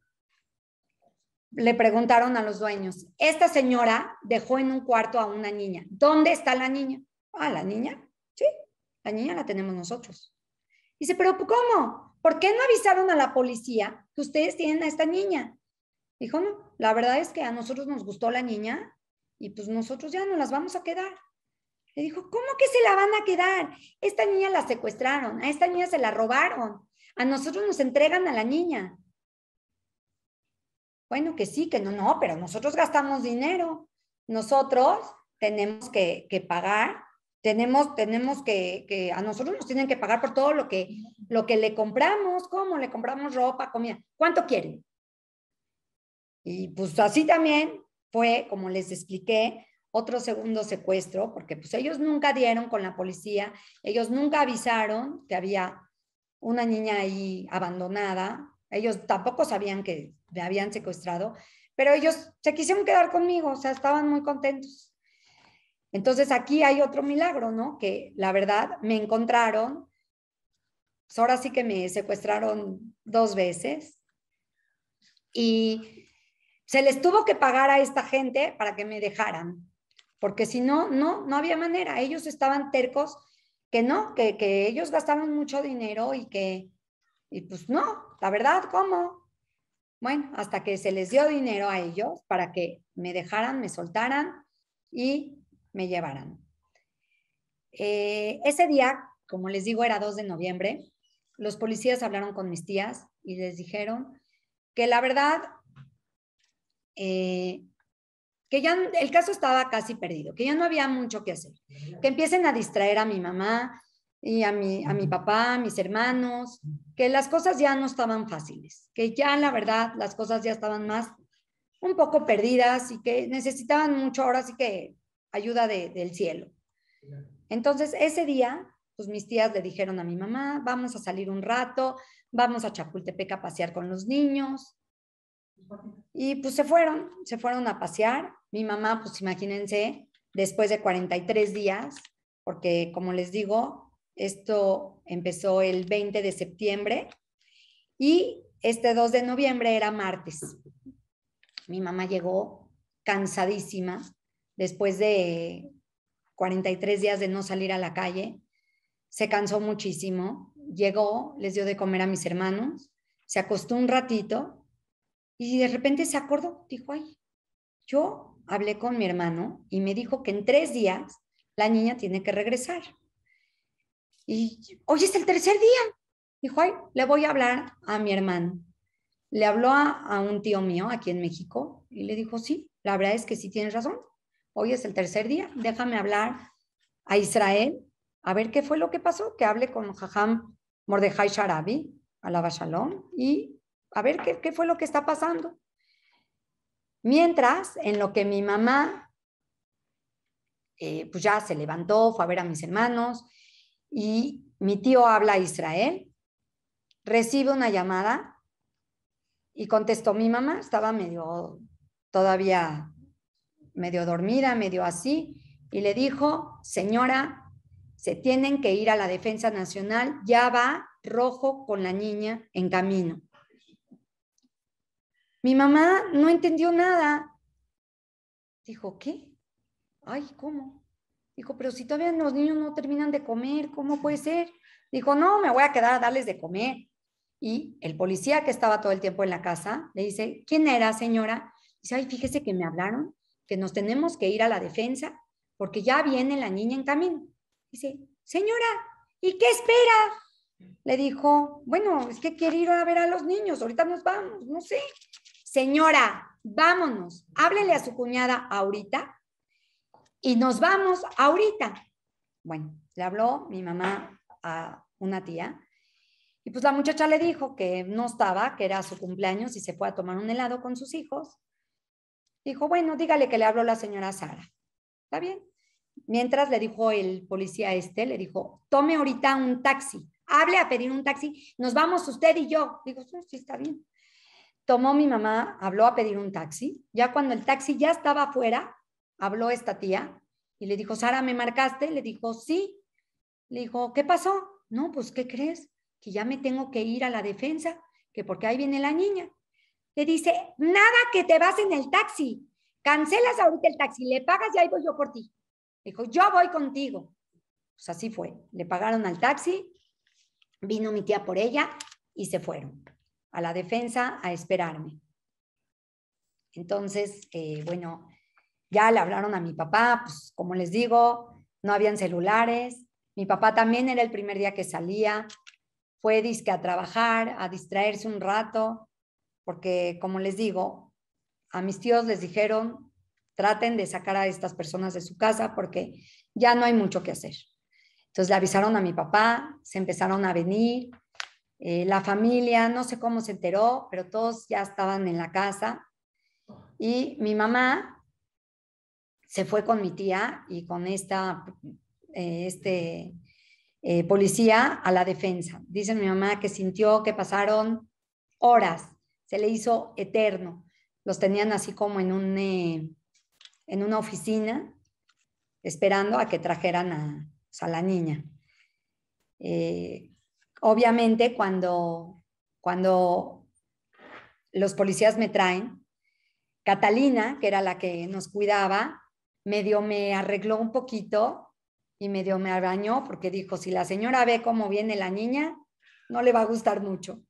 [SPEAKER 2] le preguntaron a los dueños, esta señora dejó en un cuarto a una niña, ¿dónde está la niña? Ah, la niña, sí, la niña la tenemos nosotros. Dice, pero ¿cómo? ¿Por qué no avisaron a la policía que ustedes tienen a esta niña? Dijo, no, la verdad es que a nosotros nos gustó la niña y pues nosotros ya no las vamos a quedar. Le dijo, ¿cómo que se la van a quedar? Esta niña la secuestraron, a esta niña se la robaron, a nosotros nos entregan a la niña. Bueno, que sí, que no, no, pero nosotros gastamos dinero. Nosotros tenemos que, pagar, tenemos, tenemos que, que, a nosotros nos tienen que pagar por todo lo que, lo que le compramos. ¿Cómo? Le compramos ropa, comida. ¿Cuánto quieren? Y pues así también fue, como les expliqué, otro segundo secuestro, porque pues ellos nunca dieron con la policía, ellos nunca avisaron que había una niña ahí abandonada, ellos tampoco sabían que me habían secuestrado, pero ellos se quisieron quedar conmigo, o sea, estaban muy contentos. Entonces aquí hay otro milagro, ¿no? Que la verdad me encontraron, pues, ahora sí que me secuestraron dos veces y se les tuvo que pagar a esta gente para que me dejaran, porque si no, no, no había manera. Ellos estaban tercos que no, que, que ellos gastaban mucho dinero y que, y pues no, la verdad, ¿cómo? Bueno, hasta que se les dio dinero a ellos para que me dejaran, me soltaran y me llevaran. Eh, ese día, como les digo, era 2 de noviembre, los policías hablaron con mis tías y les dijeron que la verdad eh, que ya el caso estaba casi perdido, que ya no había mucho que hacer, que empiecen a distraer a mi mamá y a mi, a mi papá, a mis hermanos, que las cosas ya no estaban fáciles, que ya la verdad las cosas ya estaban más un poco perdidas y que necesitaban mucho ahora sí que ayuda del cielo. Entonces ese día, pues mis tías le dijeron a mi mamá, vamos a salir un rato, vamos a Chapultepec a pasear con los niños. Y pues se fueron, se fueron a pasear. Mi mamá, pues imagínense, después de 43 días, porque como les digo, esto empezó el 20 de septiembre y este 2 de noviembre era martes. Mi mamá llegó cansadísima después de 43 días de no salir a la calle. Se cansó muchísimo. Llegó, les dio de comer a mis hermanos, se acostó un ratito y de repente se acordó, dijo, ay, yo hablé con mi hermano y me dijo que en tres días la niña tiene que regresar. Y hoy es el tercer día. Dijo, ay, le voy a hablar a mi hermano. Le habló a, un tío mío aquí en México y le dijo, sí, la verdad es que sí tienes razón. Hoy es el tercer día, déjame hablar a Israel, a ver qué fue lo que pasó, que hable con Jajam Mordejai Sharabi, a la Shalom, y a ver qué, fue lo que está pasando. Mientras, en lo que mi mamá eh, pues ya se levantó, fue a ver a mis hermanos y mi tío habla a Israel, recibe una llamada y contestó mi mamá, estaba medio, todavía medio dormida, medio así, y le dijo, señora, se tienen que ir a la defensa nacional, ya va rojo con la niña en camino. Mi mamá no entendió nada. Dijo, ¿qué? Ay, ¿cómo? Dijo, pero si todavía los niños no terminan de comer, ¿cómo puede ser? Dijo, no, me voy a quedar a darles de comer. Y el policía que estaba todo el tiempo en la casa le dice, ¿quién era, señora? Dice, ay, fíjese que me hablaron que nos tenemos que ir a la defensa porque ya viene la niña en camino. Dice, señora, ¿y qué espera? Le dijo, bueno, es que quiere ir a ver a los niños, ahorita nos vamos, no sé. Señora, vámonos, háblele a su cuñada ahorita y nos vamos ahorita. Bueno, le habló mi mamá a una tía y pues la muchacha le dijo que no estaba, que era su cumpleaños y se fue a tomar un helado con sus hijos. Dijo, bueno, dígale que le habló la señora Sara. ¿Está bien? Mientras le dijo el policía este, le dijo, tome ahorita un taxi, hable a pedir un taxi, nos vamos usted y yo. Digo, sí, está bien. Tomó mi mamá, habló a pedir un taxi. Ya cuando el taxi ya estaba afuera, habló esta tía y le dijo, Sara, ¿me marcaste? Le dijo, sí. Le dijo, ¿qué pasó? No, pues, ¿qué crees? Que ya me tengo que ir a la defensa, que porque ahí viene la niña. Le dice, nada que te vas en el taxi. Cancelas ahorita el taxi, le pagas y ahí voy yo por ti. Dijo, yo voy contigo. Pues así fue. Le pagaron al taxi, vino mi tía por ella y se fueron a la defensa a esperarme. Entonces, eh, bueno, ya le hablaron a mi papá, pues como les digo, no habían celulares. Mi papá también era el primer día que salía, fue disque a trabajar, a distraerse un rato, porque como les digo, a mis tíos les dijeron, traten de sacar a estas personas de su casa porque ya no hay mucho que hacer. Entonces le avisaron a mi papá, se empezaron a venir, eh, la familia, no sé cómo se enteró, pero todos ya estaban en la casa y mi mamá se fue con mi tía y con esta eh, este, eh, policía a la defensa. Dice mi mamá que sintió que pasaron horas, se le hizo eterno. Los tenían así como en un en una oficina esperando a que trajeran a, la niña. Eh, obviamente cuando, cuando los policías me traen, Catalina, que era la que nos cuidaba, medio me arregló un poquito y medio me bañó porque dijo, si la señora ve cómo viene la niña, no le va a gustar mucho.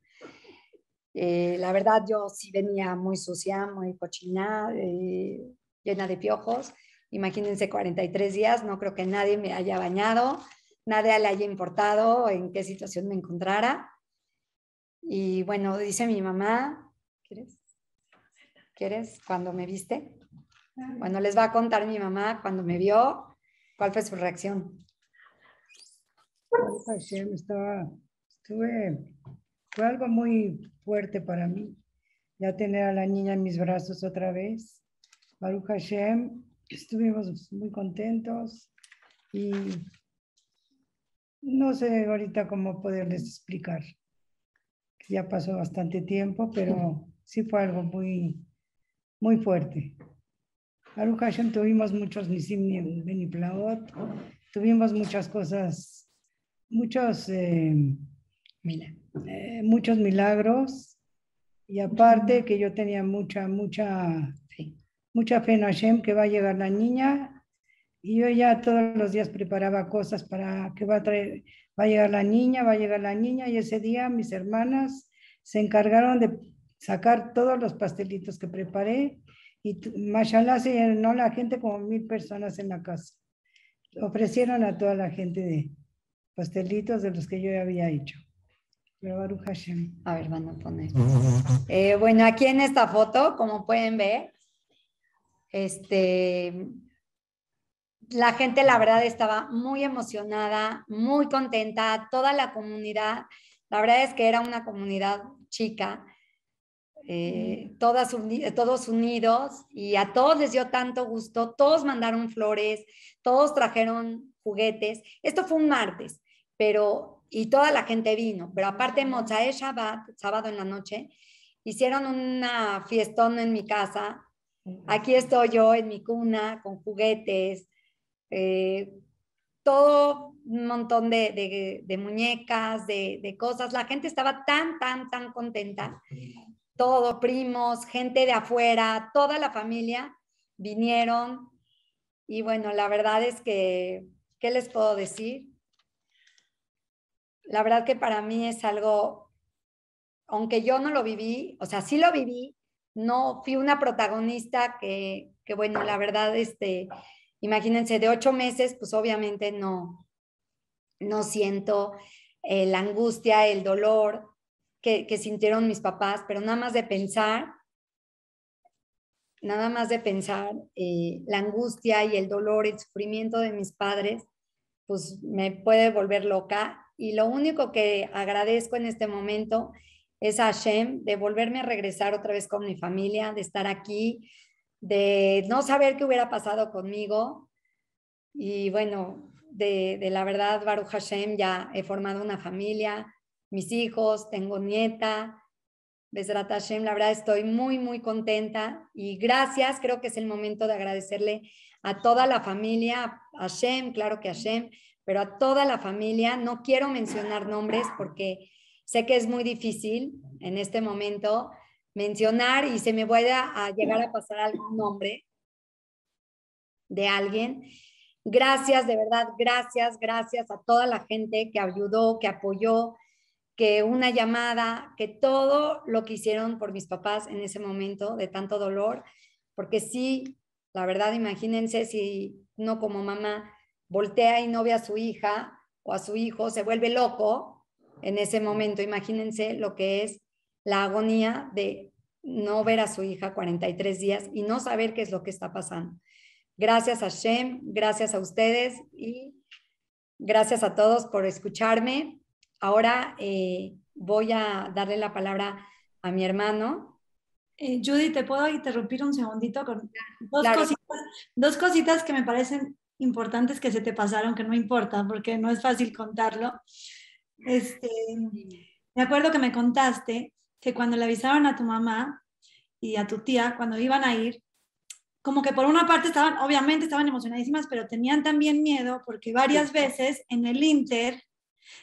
[SPEAKER 2] Eh, la verdad, yo sí venía muy sucia, muy cochina, eh, llena de piojos. Imagínense 43 días, no creo que nadie me haya bañado, nadie le haya importado en qué situación me encontrara. Y bueno, dice mi mamá, ¿quieres? ¿Quieres cuando me viste? Bueno, les va a contar mi mamá cuando me vio, cuál fue su reacción.
[SPEAKER 3] Estaba, estuve, fue algo muy fuerte para mí, ya tener a la niña en mis brazos otra vez. Baruch Hashem, estuvimos muy contentos y no sé ahorita cómo poderles explicar. Ya pasó bastante tiempo, pero sí fue algo muy, muy fuerte. Baruch Hashem tuvimos muchos nisim beniplaot, tuvimos muchas cosas, muchos, eh, eh, muchos milagros. Y aparte que yo tenía mucha, mucha mucha fe en Hashem que va a llegar la niña. Y yo ya todos los días preparaba cosas para que va a traer, va a llegar la niña, va a llegar la niña. Y ese día mis hermanas se encargaron de sacar todos los pastelitos que preparé. Y mashallah se llenó la gente como mil personas en la casa. Ofrecieron a toda la gente de pastelitos de los que yo había hecho.
[SPEAKER 2] A ver, van a poner. Eh, bueno, aquí en esta foto, como pueden ver, este, la gente, la verdad, estaba muy emocionada, muy contenta, toda la comunidad, la verdad es que era una comunidad chica, eh, todas todos unidos y a todos les dio tanto gusto, todos mandaron flores, todos trajeron juguetes. Esto fue un martes, pero y toda la gente vino, pero aparte Mozae Shabbat, sábado en la noche, hicieron una fiestón en mi casa. Aquí estoy yo en mi cuna con juguetes, eh, todo un montón de, muñecas, de, de, cosas. La gente estaba tan, tan, tan contenta todo, primos, gente de afuera, toda la familia vinieron. Y bueno, la verdad es que, ¿qué les puedo decir? La verdad que para mí es algo, aunque yo no lo viví, o sea, sí lo viví, no fui una protagonista que, que bueno, la verdad, este, imagínense, de ocho meses, pues obviamente no, no siento eh, la angustia, el dolor, que, sintieron mis papás, pero nada más de pensar, nada más de pensar eh, la angustia y el dolor, el sufrimiento de mis padres, pues me puede volver loca. Y lo único que agradezco en este momento es a Hashem de volverme a regresar otra vez con mi familia, de estar aquí, de no saber qué hubiera pasado conmigo. Y bueno, de, la verdad, Baruch Hashem, ya he formado una familia, mis hijos, tengo nieta. Besrat Hashem, la verdad estoy muy, muy contenta y gracias. Creo que es el momento de agradecerle a toda la familia, a Hashem, claro que a Hashem, pero a toda la familia. No quiero mencionar nombres porque sé que es muy difícil en este momento mencionar y se me vaya a llegar a pasar algún nombre de alguien. Gracias, de verdad, gracias, gracias a toda la gente que ayudó, que apoyó, que una llamada, que todo lo que hicieron por mis papás en ese momento de tanto dolor, porque sí, la verdad, imagínense si no como mamá voltea y no ve a su hija o a su hijo, se vuelve loco en ese momento. Imagínense lo que es la agonía de no ver a su hija 43 días y no saber qué es lo que está pasando. Gracias a Shem, gracias a ustedes y gracias a todos por escucharme. Ahora eh, voy a darle la palabra a mi hermano.
[SPEAKER 1] Eh, Judy, ¿te puedo interrumpir un segundito con dos, cositas, dos cositas que me parecen importantes que se te pasaron, que no importa, porque no es fácil contarlo. Este, me acuerdo que me contaste que cuando le avisaron a tu mamá y a tu tía, cuando iban a ir, como que por una parte estaban, obviamente estaban emocionadísimas, pero tenían también miedo porque varias veces en el Inter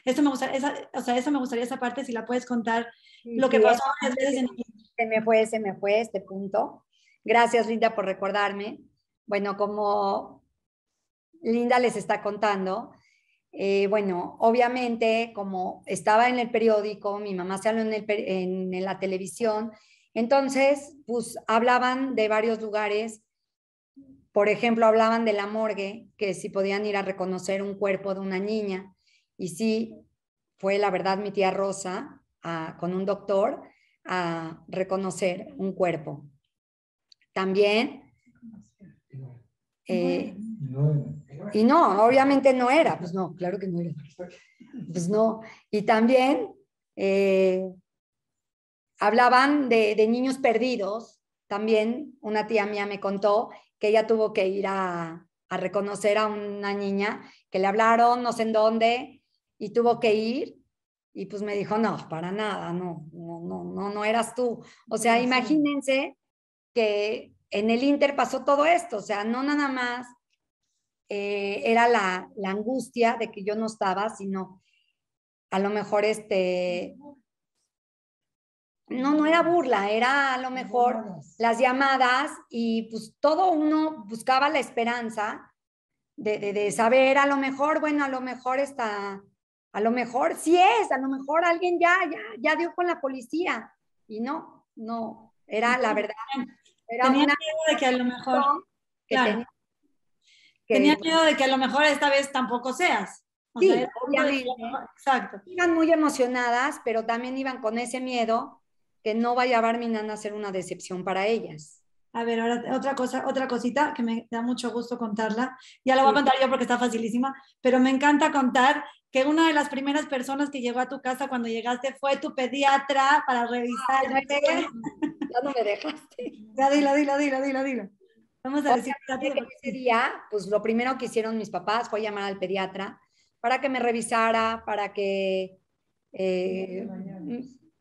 [SPEAKER 1] esto me gustaría, esa, o sea, eso me gustaría esa parte, si la puedes contar, lo que pasó
[SPEAKER 2] varias veces en Se me fue, se me fue este punto. Gracias, Linda, por recordarme. Bueno, como Linda les está contando, eh, bueno, obviamente, como estaba en el periódico, mi mamá salió en, el, en la televisión, entonces, pues hablaban de varios lugares. Por ejemplo, hablaban de la morgue, que si podían ir a reconocer un cuerpo de una niña. Y sí, fue la verdad mi tía Rosa con un doctor a reconocer un cuerpo. También, eh, y no, obviamente no era, pues no, claro que no era. Pues no. Y también eh, hablaban de, de, niños perdidos. También una tía mía me contó que ella tuvo que ir a, a reconocer a una niña que le hablaron, no sé en dónde, y tuvo que ir y pues me dijo, no, para nada, no, no, no, no, no eras tú. O sea, imagínense que en el Inter pasó todo esto, o sea, no nada más eh, era la, la, angustia de que yo no estaba, sino a lo mejor este, no, no era burla, era a lo mejor las llamadas y pues todo uno buscaba la esperanza de, de, de saber, a lo mejor, bueno, a lo mejor está a lo mejor sí es, a lo mejor alguien ya, ya, ya dio con la policía. Y no, no, era la verdad. Era
[SPEAKER 1] tenía miedo de que a lo mejor. tenía miedo de que a lo mejor esta vez tampoco seas.
[SPEAKER 2] sí, obviamente. Exacto. Iban muy emocionadas, pero también iban con ese miedo que no vaya a llevar mi nana a ser una decepción para ellas.
[SPEAKER 1] A ver, ahora otra cosa, otra cosita que me da mucho gusto contarla. Ya la voy a contar yo porque está facilísima, pero me encanta contar que una de las primeras personas que llegó a tu casa cuando llegaste fue tu pediatra para revisarte.
[SPEAKER 2] ya no me dejaste.
[SPEAKER 1] Ya dilo, dilo, dilo, dilo, dilo.
[SPEAKER 2] Vamos a decir. Ese día, pues lo primero que hicieron mis papás fue llamar al pediatra para que me revisara, para que... Eh,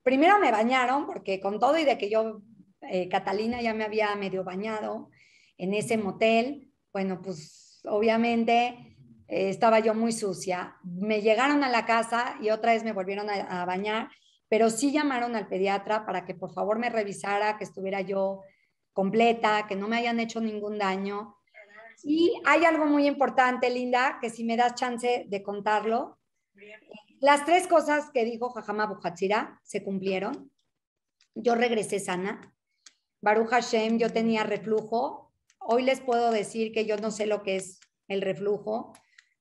[SPEAKER 2] primero me bañaron, porque con todo y de que yo, eh, Catalina ya me había medio bañado en ese motel, bueno, pues obviamente eh, estaba yo muy sucia. Me llegaron a la casa y otra vez me volvieron a, a bañar, pero sí llamaron al pediatra para que por favor me revisara, que estuviera yo completa, que no me hayan hecho ningún daño. Y hay algo muy importante, Linda, que si me das chance de contarlo. Las tres cosas que dijo Jajama Buhatzira se cumplieron. Yo regresé sana. Baruch Hashem, yo tenía reflujo. Hoy les puedo decir que yo no sé lo que es el reflujo.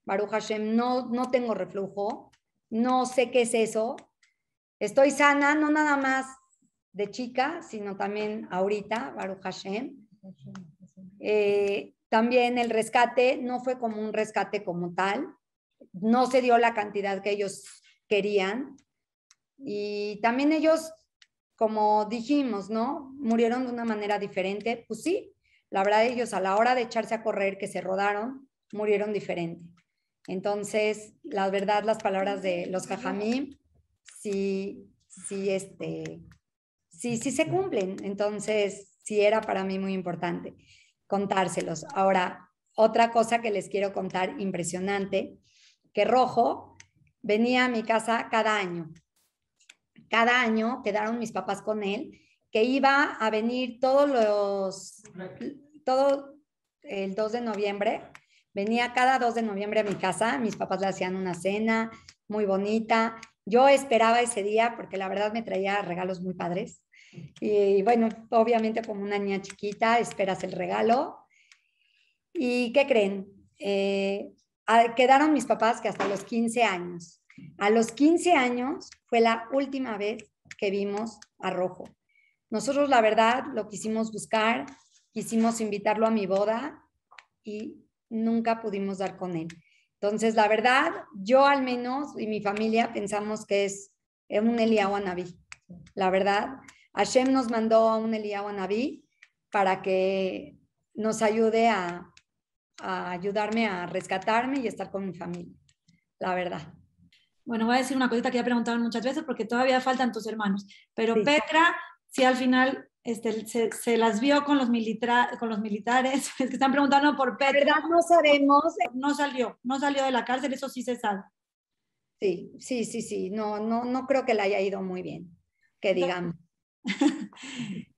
[SPEAKER 2] Baruch Hashem, no, no tengo reflujo. No sé qué es eso. Estoy sana, no nada más de chica, sino también ahorita, Baruch Hashem. Eh, también el rescate no fue como un rescate como tal, no se dio la cantidad que ellos querían y también ellos, como dijimos, ¿no? Murieron de una manera diferente. Pues sí, la verdad ellos a la hora de echarse a correr, que se rodaron, murieron diferente. Entonces, la verdad, las palabras de los jajamí, sí, sí, este, sí, sí se cumplen. Entonces, sí era para mí muy importante contárselos. Ahora, otra cosa que les quiero contar impresionante, que Rojo venía a mi casa cada año. Cada año quedaron mis papás con él, que iba a venir todos los, todo el 2 de noviembre, venía cada 2 de noviembre a mi casa, mis papás le hacían una cena muy bonita, yo esperaba ese día porque la verdad me traía regalos muy padres. Y bueno, obviamente como una niña chiquita, esperas el regalo. ¿Y qué creen? Eh, quedaron mis papás que hasta los 15 años. A los 15 años fue la última vez que vimos a Rojo. Nosotros, la verdad, lo quisimos buscar, quisimos invitarlo a mi boda y nunca pudimos dar con él. Entonces, la verdad, yo al menos y mi familia pensamos que es un Anabí. La verdad, Hashem nos mandó a un Eliyahu Naví para que nos ayude a, ayudarme a rescatarme y estar con mi familia, la verdad.
[SPEAKER 1] Bueno, voy a decir una cosita que ya preguntaban muchas veces porque todavía faltan tus hermanos, pero Petra, sí al final este, se, las vio con los, con los militares, es que están preguntando por Petra.
[SPEAKER 2] verdad no sabemos.
[SPEAKER 1] No salió, no salió de la cárcel, eso sí se sabe.
[SPEAKER 2] Sí, sí, sí, sí, no, no, no creo que le haya ido muy bien, que digamos.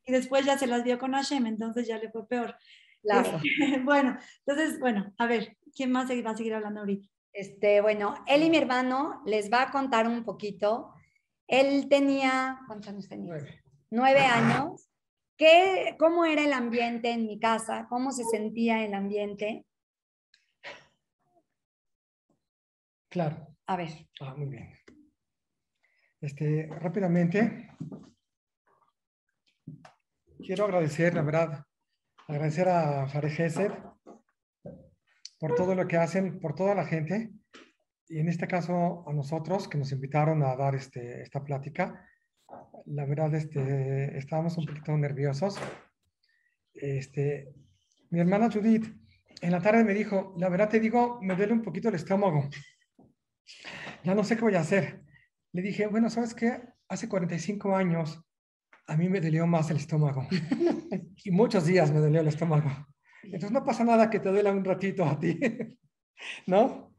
[SPEAKER 1] y después ya se las dio con Hashem, entonces ya le fue peor.
[SPEAKER 2] Claro.
[SPEAKER 1] bueno, entonces, bueno, a ver, ¿quién más va a seguir hablando ahorita?
[SPEAKER 2] Este, bueno, él y mi hermano les va a contar un poquito. Él tenía, ¿cuántos años tenía? Nueve, años. ¿Qué, ¿Cómo era el ambiente en mi casa? ¿Cómo se sentía el ambiente?
[SPEAKER 4] Claro.
[SPEAKER 2] A ver.
[SPEAKER 4] Ah, muy bien. Este, rápidamente, quiero agradecer, la verdad, agradecer a Farid por todo lo que hacen, por toda la gente, y en este caso a nosotros que nos invitaron a dar este, esta plática. La verdad, este, estábamos un poquito nerviosos. Este, mi hermana Judith en la tarde me dijo, la verdad te digo, me duele un poquito el estómago. Ya no sé qué voy a hacer. Le dije, bueno, ¿sabes qué? Hace 45 años a mí me dolió más el estómago. y muchos días me dolió el estómago. Entonces no pasa nada que te duela un ratito a ti, ¿no?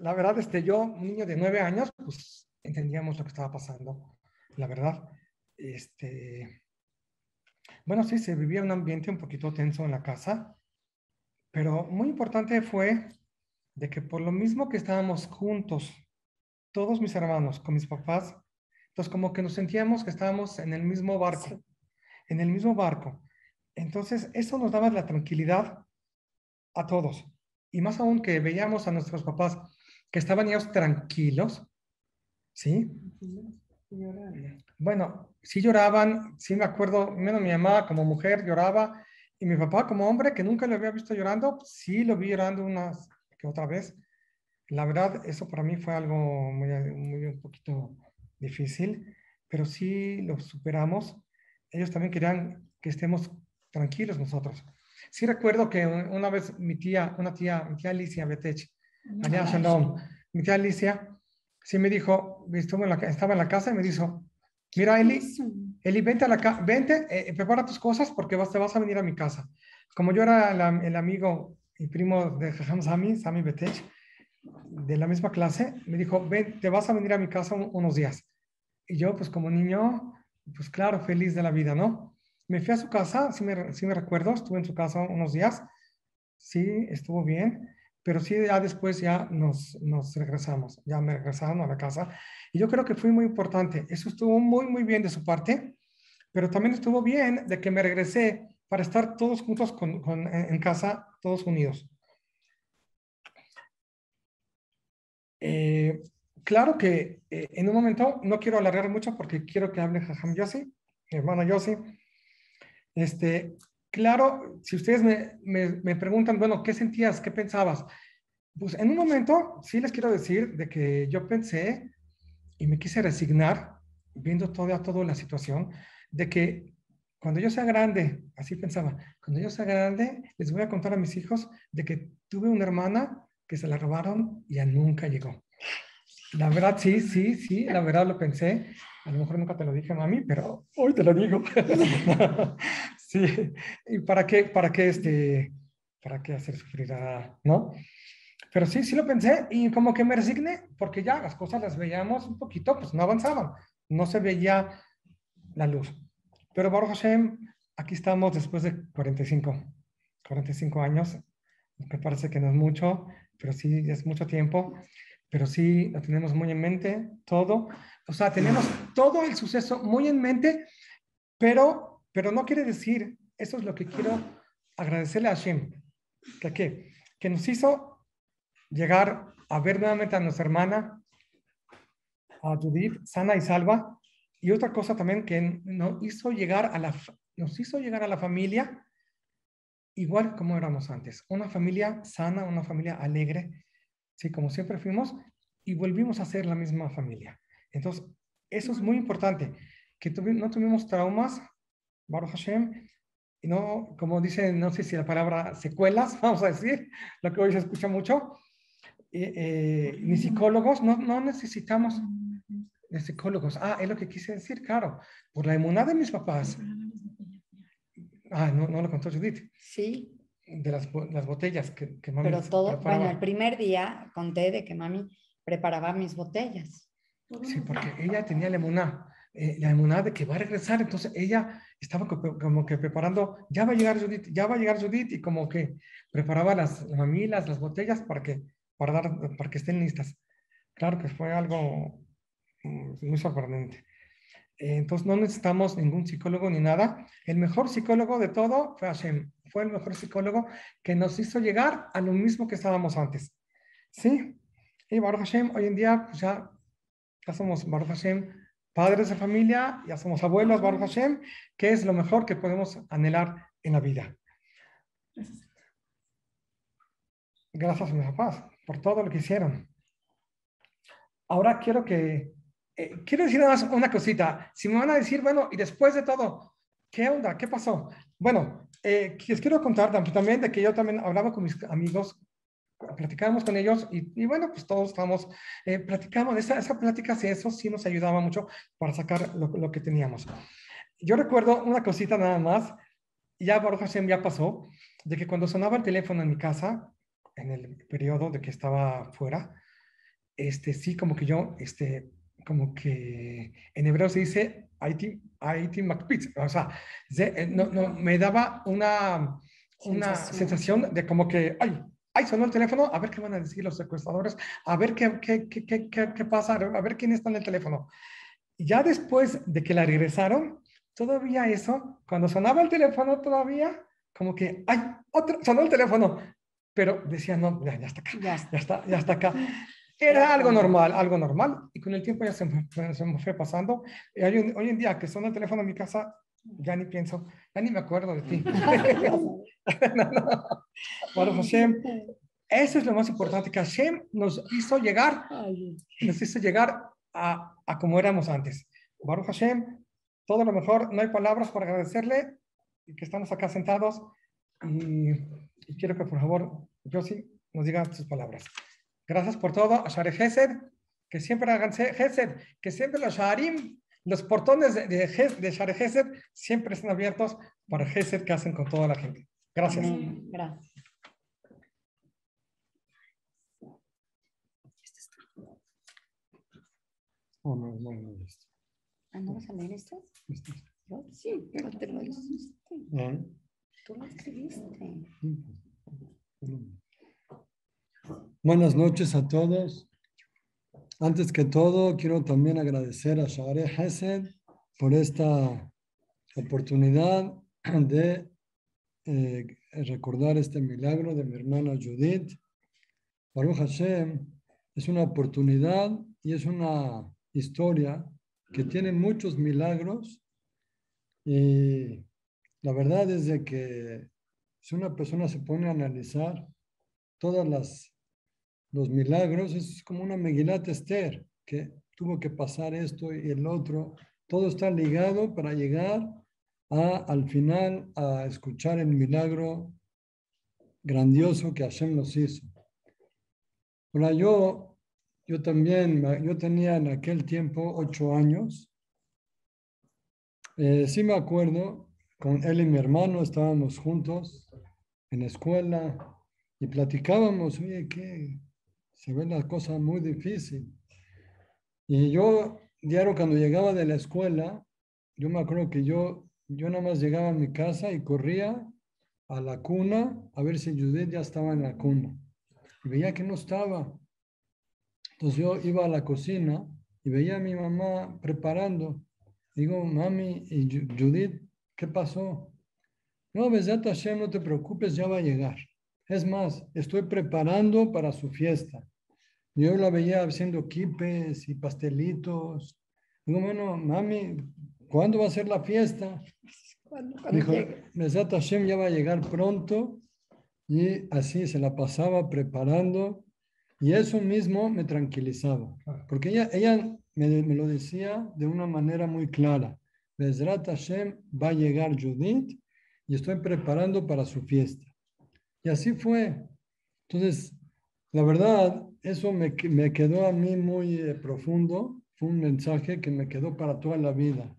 [SPEAKER 4] La verdad, este, yo, un niño de nueve años, pues entendíamos lo que estaba pasando, la verdad. Este, bueno, sí, se vivía un ambiente un poquito tenso en la casa, pero muy importante fue de que por lo mismo que estábamos juntos, todos mis hermanos, con mis papás, entonces, como que nos sentíamos que estábamos en el mismo barco, en el mismo barco. Entonces, eso nos daba la tranquilidad a todos. Y más aún que veíamos a nuestros papás que estaban ellos tranquilos, ¿sí? Bueno, sí lloraban, sí me acuerdo, menos mi mamá como mujer lloraba y mi papá como hombre que nunca lo había visto llorando, sí lo vi llorando una que otra vez. La verdad, eso para mí fue algo muy, muy un poquito difícil, pero sí lo superamos. Ellos también querían que estemos tranquilos nosotros. Sí recuerdo que una vez mi tía, una tía, mi tía Alicia Betech, allá Shalom, mi tía Alicia, sí me dijo, en la, estaba en la casa y me dijo, mira Eli, Eli, vente a la casa, vente, eh, prepara tus cosas porque vas, te vas a venir a mi casa. Como yo era el amigo y primo de Jajam Sami, Sami Betech, de la misma clase, me dijo, ven, te vas a venir a mi casa unos días. Y yo, pues como niño, pues claro, feliz de la vida, ¿no? Me fui a su casa, sí me, sí me recuerdo, estuve en su casa unos días, sí, estuvo bien, pero sí, ya después ya nos, nos regresamos, ya me regresaron a la casa. Y yo creo que fue muy importante. Eso estuvo muy, muy bien de su parte, pero también estuvo bien de que me regresé para estar todos juntos con, con, en casa, todos unidos. Eh, claro que eh, en un momento, no quiero alargar mucho porque quiero que hable Jajam Yossi, mi hermano Yossi. Este, claro, si ustedes me, preguntan, bueno, ¿qué sentías? ¿Qué pensabas? Pues en un momento sí les quiero decir de que yo pensé y me quise resignar, viendo toda, toda la situación, de que cuando yo sea grande, así pensaba, cuando yo sea grande, les voy a contar a mis hijos de que tuve una hermana que se la robaron y ya nunca llegó. La verdad, sí, sí, sí, la verdad lo pensé. A lo mejor nunca te lo dije, mami, pero hoy te lo digo. Sí, ¿y para qué, para qué, este, para qué hacer sufrir a, no? Pero sí, sí lo pensé y como que me resigné porque ya las cosas las veíamos un poquito, pues no avanzaban, no se veía la luz. Pero Baruch Hashem, aquí estamos después de 45, 45 años, me parece que no es mucho, pero sí es mucho tiempo, pero sí lo tenemos muy en mente, todo, o sea, tenemos todo el suceso muy en mente, pero pero no quiere decir, eso es lo que quiero agradecerle a Hashem, que, que nos hizo llegar a ver nuevamente a nuestra hermana, a Judith, sana y salva. Y otra cosa también que nos hizo llegar a la, nos hizo llegar a la familia igual como éramos antes. Una familia sana, una familia alegre, sí, como siempre fuimos, y volvimos a ser la misma familia. Entonces, eso es muy importante, que no tuvimos traumas, Baruch Hashem, y no, como dicen, no sé si la palabra secuelas, vamos a decir, lo que hoy se escucha mucho, eh, eh, ni psicólogos, no, no necesitamos de psicólogos. Ah, es lo que quise decir, claro, por la inmunidad de mis papás. Ah, no, no lo contó Judith.
[SPEAKER 2] Sí.
[SPEAKER 4] De las, las botellas que, que mami
[SPEAKER 2] Pero todo, bueno, el primer día conté de que mami preparaba mis botellas.
[SPEAKER 4] Sí, porque ella tenía la inmunidad, eh, la inmunidad de que va a regresar, entonces ella estaba como que preparando, ya va a llegar Judith, ya va a llegar Judith, y como que preparaba las mamilas, las botellas para que, para dar, para que estén listas. Claro que fue algo mm, muy sorprendente. Entonces no necesitamos ningún psicólogo ni nada. El mejor psicólogo de todo fue Hashem. Fue el mejor psicólogo que nos hizo llegar a lo mismo que estábamos antes. ¿Sí? Y Baruch Hashem, hoy en día pues ya, ya somos Baruch Hashem padres de familia, ya somos abuelos, Baruch Hashem, que es lo mejor que podemos anhelar en la vida. Gracias a mis papás por todo lo que hicieron. Ahora quiero que, eh, quiero decir nada más una cosita. Si me van a decir, bueno, y después de todo, ¿qué onda? ¿Qué pasó? Bueno, eh, les quiero contar también de que yo también hablaba con mis amigos platicábamos con ellos y, bueno, pues todos estamos, eh, platicamos, esa, esa plática, eso sí nos ayudaba mucho para sacar lo, lo, que teníamos. Yo recuerdo una cosita nada más, ya Baruch Hashem ya pasó, de que cuando sonaba el teléfono en mi casa, en el periodo de que estaba fuera, este, sí, como que yo, este, como que en hebreo se dice Haiti, Haiti o sea, eh, no, no, me daba una, una sensación de como que, ay, ay, sonó el teléfono, a ver qué van a decir los secuestradores, a ver qué, qué, qué, qué, qué pasa, a ver quién está en el teléfono. Ya después de que la regresaron, todavía eso, cuando sonaba el teléfono todavía, como que, ay, otro, sonó el teléfono, pero decía, no, ya, ya está acá, ya, está, ya está acá. Era algo normal, algo normal, y con el tiempo ya se me, se me fue pasando. Y hoy, hoy en día que suena el teléfono en mi casa, ya ni pienso, ya ni me acuerdo de ti. no, no. Baruch Hashem, eso es lo más importante, que Hashem nos hizo llegar, nos hizo llegar a, a como éramos antes. Baruch Hashem, todo lo mejor, no hay palabras para agradecerle y que estamos acá sentados y, y quiero que por favor, Josie, nos diga sus palabras. Gracias por todo, Share Gesed, que siempre hagan Gesed, que siempre los Sharim, los portones de, de, de Share Gesed siempre estén abiertos para Gesed que hacen con toda la gente. Gracias.
[SPEAKER 2] Amén. Gracias.
[SPEAKER 5] Oh, no, no, no, esto.
[SPEAKER 2] Ah, ¿no vas a leer esto?
[SPEAKER 5] Esto.
[SPEAKER 2] Yo sí, pero te lo hiciste.
[SPEAKER 5] Ah,
[SPEAKER 2] Tú lo escribiste.
[SPEAKER 5] Buenas noches a todos. Antes que todo, quiero también agradecer a Share Hesed por esta oportunidad de eh, recordar este milagro de mi hermana Judith. Baruch Hashem es una oportunidad y es una historia que tiene muchos milagros y la verdad es de que si una persona se pone a analizar todas las los milagros, es como una Megilat Esther, que tuvo que pasar esto y el otro, todo está ligado para llegar a, al final a escuchar el milagro grandioso que Hashem nos hizo. Ahora yo, yo también, yo tenía en aquel tiempo ocho años. Eh, sí me acuerdo, con él y mi hermano estábamos juntos en la escuela y platicábamos, oye, ¿qué? Se ve la cosa muy difícil. Y yo, diario, cuando llegaba de la escuela, yo me acuerdo que yo, yo nada más llegaba a mi casa y corría a la cuna a ver si Judith ya estaba en la cuna. Y veía que no estaba. Entonces yo iba a la cocina y veía a mi mamá preparando. Digo, mami, ¿y Judith qué pasó? No, Besat Hashem, no te preocupes, ya va a llegar. Es más, estoy preparando para su fiesta. Yo la veía haciendo quipes y pastelitos. Digo, bueno, mami, ¿cuándo va a ser la fiesta?
[SPEAKER 2] ¿Cuándo, cuándo
[SPEAKER 5] Dijo? Mesat Hashem ya va a llegar pronto. Y así se la pasaba preparando. Y eso mismo me tranquilizaba. Porque ella, ella me, me lo decía de una manera muy clara. Bezrat Hashem va a llegar Judith y estoy preparando para su fiesta. Y así fue. Entonces, la verdad, eso me, me quedó a mí muy eh, profundo. Fue un mensaje que me quedó para toda la vida.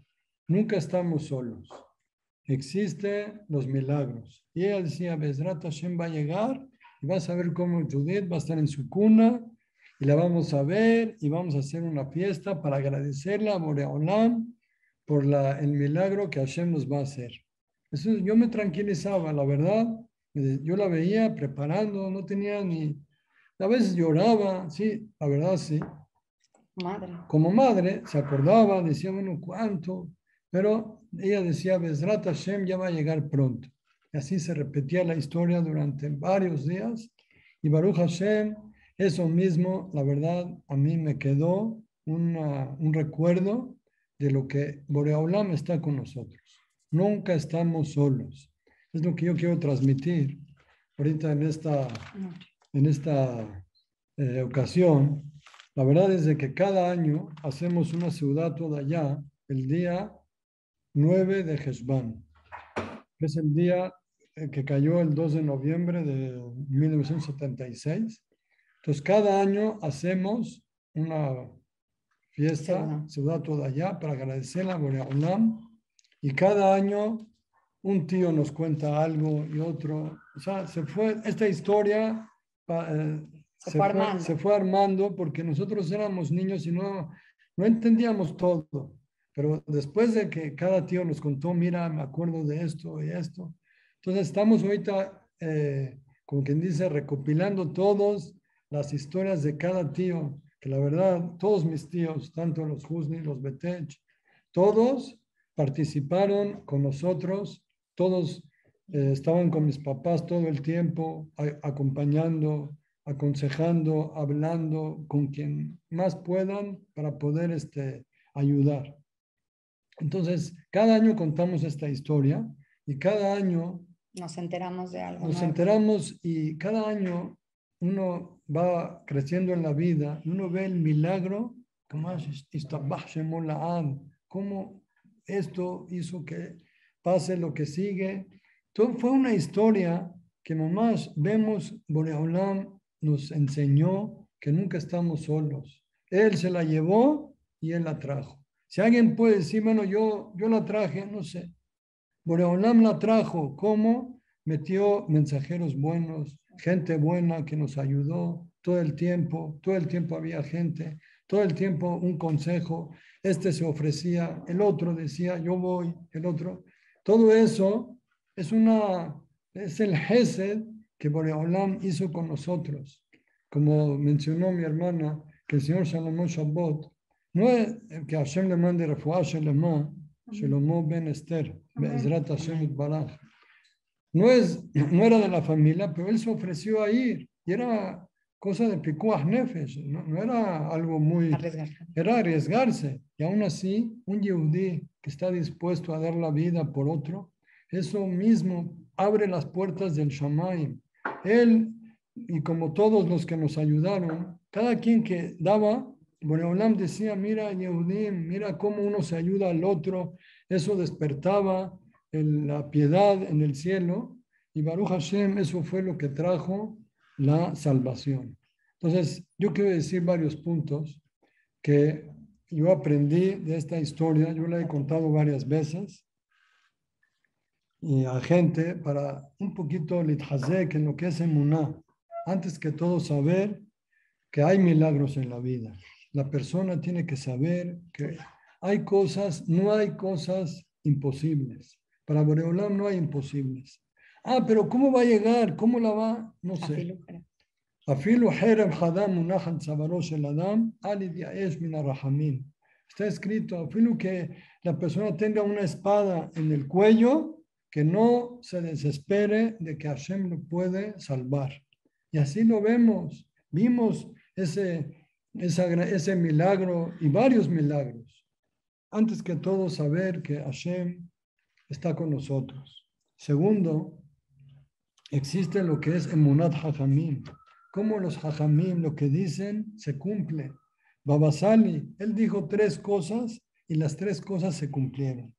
[SPEAKER 5] Nunca estamos solos. Existen los milagros. Y ella decía, Bezrat Hashem va a llegar y vas a ver cómo Judith va a estar en su cuna y la vamos a ver y vamos a hacer una fiesta para agradecerle a Boreolam por la, el milagro que Hashem nos va a hacer. Eso, yo me tranquilizaba, la verdad. Yo la veía preparando, no tenía ni... A veces lloraba, sí, la verdad sí.
[SPEAKER 2] Madre.
[SPEAKER 5] Como madre se acordaba, decía, bueno, ¿cuánto? Pero ella decía, Bezrat Hashem ya va a llegar pronto. Y así se repetía la historia durante varios días. Y Baruch Hashem, eso mismo, la verdad, a mí me quedó una, un recuerdo de lo que Boreolam está con nosotros. Nunca estamos solos. Es lo que yo quiero transmitir ahorita en esta, en esta eh, ocasión. La verdad es de que cada año hacemos una ciudad toda allá el día 9 de Heshvan, que es el día eh, que cayó el 2 de noviembre de 1976. Entonces, cada año hacemos una fiesta, ciudad toda allá, para agradecer a Boreolam. Y cada año un tío nos cuenta algo y otro. O sea, se fue, esta historia
[SPEAKER 2] Se
[SPEAKER 5] se,
[SPEAKER 2] fue
[SPEAKER 5] fue,
[SPEAKER 2] armando.
[SPEAKER 5] se fue armando porque nosotros éramos niños y no, no entendíamos todo. Pero después de que cada tío nos contó, mira, me acuerdo de esto y esto. Entonces estamos ahorita, eh, como quien dice, recopilando todas las historias de cada tío, que la verdad, todos mis tíos, tanto los Husni, los Betech, todos participaron con nosotros, todos eh, estaban con mis papás todo el tiempo, a- acompañando aconsejando, hablando con quien más puedan para poder este, ayudar. Entonces, cada año contamos esta historia y cada año
[SPEAKER 2] Nos enteramos de algo.
[SPEAKER 5] nos
[SPEAKER 2] nuevo.
[SPEAKER 5] enteramos y cada año uno va creciendo en la vida, uno ve el milagro, como cómo esto hizo que pase lo que sigue. Todo fue una historia que mamás vemos, Boreolam nos enseñó que nunca estamos solos. Él se la llevó y él la trajo. Si alguien puede decir, bueno, yo, yo la traje, no sé. Boreolam la trajo, ¿cómo? Metió mensajeros buenos, gente buena que nos ayudó todo el tiempo, todo el tiempo había gente, todo el tiempo un consejo, este se ofrecía, el otro decía, yo voy, el otro. Todo eso es una, es el Gesed que Boreolam hizo con nosotros. Como mencionó mi hermana, que el señor Salomón Shabbat, no es que Hashem le mande refuah Shelema, Shlomo ben Esther, Be'ezrat Hashem Yitbaraj. No, es, no era de la familia, pero él se ofreció a ir. Y era cosa de pikuach nefesh, no, no era algo muy... Era arriesgarse. Y aún así, un yehudí que está dispuesto a dar la vida por otro, eso mismo abre las puertas del Shamaim. Él, y como todos los que nos ayudaron, cada quien que daba, Boreolam decía, mira, Yehudim, mira cómo uno se ayuda al otro. Eso despertaba el- la piedad en el cielo. Y Baruch Hashem, eso fue lo que trajo la salvación. Entonces, yo quiero decir varios puntos que yo aprendí de esta historia, yo la he contado varias veces, eh, y a gente para un poquito litjase que lo que es emuná. Antes que todo, saber que hay milagros en la vida. La persona tiene que saber que hay cosas, no hay cosas imposibles. Para Boreolam no hay imposibles. Ah, pero ¿cómo va a llegar? ¿Cómo la va? No sé. Está escrito, afilu que la persona tenga una espada en el cuello, que no se desespere de que Hashem lo puede salvar. Y así lo vemos. Vimos ese, ese milagro y varios milagros. Antes que todo, saber que Hashem está con nosotros. Segundo, existe lo que es emunat hajamim cómo los hajamim lo que dicen se cumple. Babasali, él dijo tres cosas y las tres cosas se cumplieron.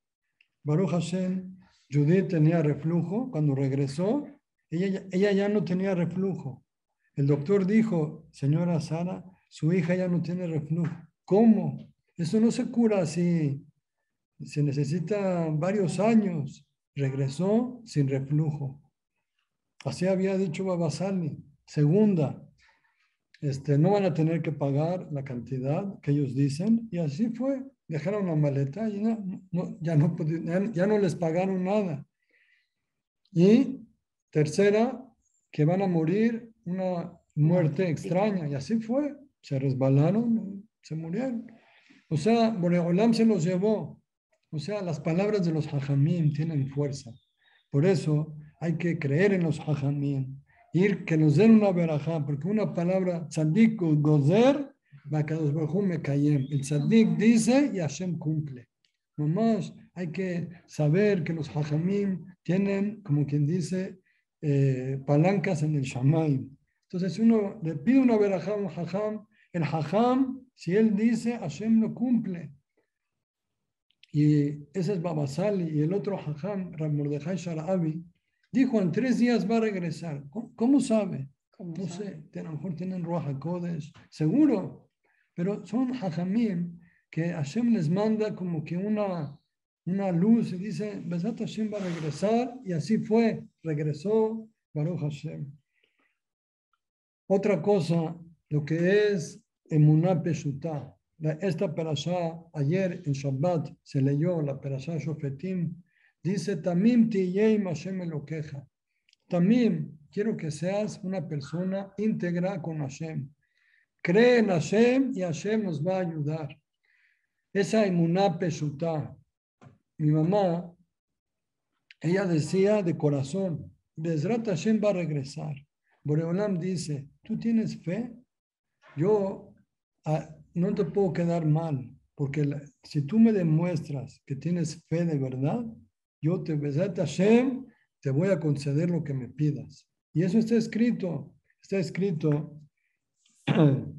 [SPEAKER 5] Baruch Hashem, Judith tenía reflujo, cuando regresó, ella, ya- no tenía reflujo. El doctor dijo, señora Sara, su hija ya no tiene reflujo. ¿Cómo? Eso no se cura así. Se necesita varios años. Regresó sin reflujo. Así había dicho Babasali. Segunda, este, no van a tener que pagar la cantidad que ellos dicen. Y así fue. Dejaron la maleta y no, no- ya, no, ya, no les pagaron nada. Y tercera, que van a morir una muerte extraña. Y así fue. Se resbalaron, se murieron. O sea, Boreolam se los llevó. O sea, las palabras de los hajamim tienen fuerza. Por eso hay que creer en los hajamim ir que nos den una verajá, porque una palabra tzadik gozer, El tzadik dice y Hashem cumple. Nomás hay que saber que los hajamim tienen, como quien dice, eh, palancas en el shamayim. Entonces, uno le pide una verajá a un hajam, el hajam, si él dice, Hashem lo cumple. Y ese es Babasali, y el otro hajam, Ram Mordechai Sharabi, dijo, en tres días va a regresar. ¿Cómo, cómo sabe?
[SPEAKER 2] ¿Cómo
[SPEAKER 5] No
[SPEAKER 2] sabe?
[SPEAKER 5] sé, a lo mejor tienen Ruach HaKodesh, seguro, pero son hajamim que Hashem les manda como que una, una luz y dice, Besat Hashem va a regresar, y así fue, regresó Baruch Hashem. Otra cosa, lo que es Emuná Peshutá. La- Esta perashá, ayer en Shabbat se leyó la perashá Shofetim, dice, Tamim tiyeim Hashem elokeja. Tamim, quiero que seas una persona íntegra con Hashem. Cree en Hashem y Hashem nos va a ayudar. Esa emuná peshutá. Mi mamá, ella decía de corazón, Bezrat Hashem va a regresar. Boreolam dice, ¿tú tienes fe? Yo ah, no te puedo quedar mal, porque si tú me demuestras que tienes fe de verdad, yo te, Bezat Hashem, te voy a conceder lo que me pidas. Y eso está escrito, está escrito,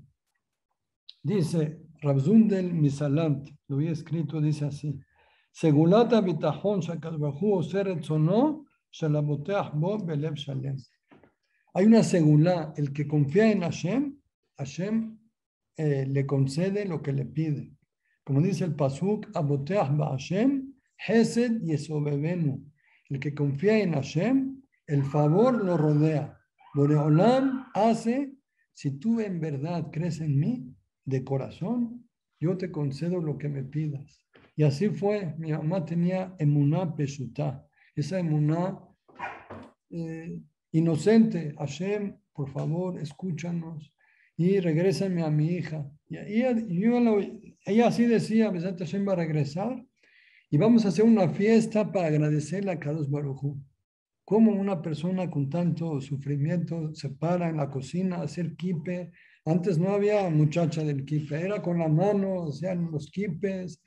[SPEAKER 5] dice Rabzundel Misalant, lo había escrito, dice así, Segulata bitachon shakal bajú oseret sono, shalaboteach bo belev shalem. Hay una segulá, el que confía en Hashem, Hashem eh, le concede lo que le pide. Como dice el Pasuk, Aboteach ba Hashem, Hesed yesobebenu. El que confía en Hashem, el favor lo rodea. Boreolam hace, si tú en verdad crees en mí, de corazón, yo te concedo lo que me pidas. Y así fue, mi mamá tenía emuná peshutá, esa emuná eh, inocente. Hashem, por favor, escúchanos y regrésame a mi hija. Y ella, yo lo- ella así decía, Besat Hashem va a regresar y vamos a hacer una fiesta para agradecerle a Kadosh Barujú. Cómo una persona con tanto sufrimiento se para en la cocina a hacer kipe. Antes no había muchacha del kipe, era con la mano, hacían los kipes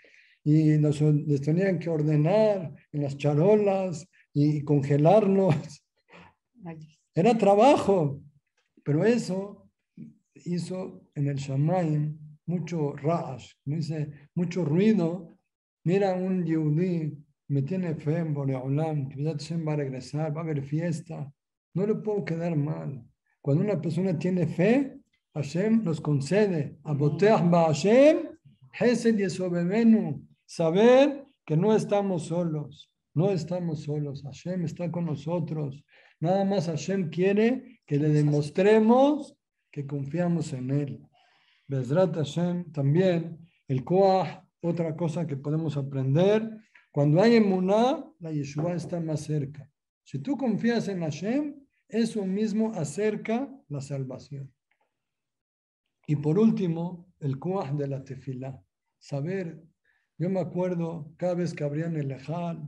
[SPEAKER 5] y los, les tenían que ordenar en las charolas y congelarlos. Era trabajo, pero eso hizo en el Shamaim mucho ra'ash, dice, mucho ruido. Mira, un yudí me tiene fe en Boreolam, que va a regresar, va a haber fiesta. No le puedo quedar mal. Cuando una persona tiene fe, Hashem nos concede. Aboteach ba Hashem, Hesed yesobebenu. Saber que no estamos solos, no estamos solos. Hashem está con nosotros. Nada más Hashem quiere que le demostremos que confiamos en Él. Bezrat Hashem también, el Koah, otra cosa que podemos aprender, cuando hay emuná, la Yeshua está más cerca. Si tú confías en Hashem, eso mismo acerca la salvación. Y por último, el Koah de la tefilá. Saber, yo me acuerdo cada vez que abrían el Ejal,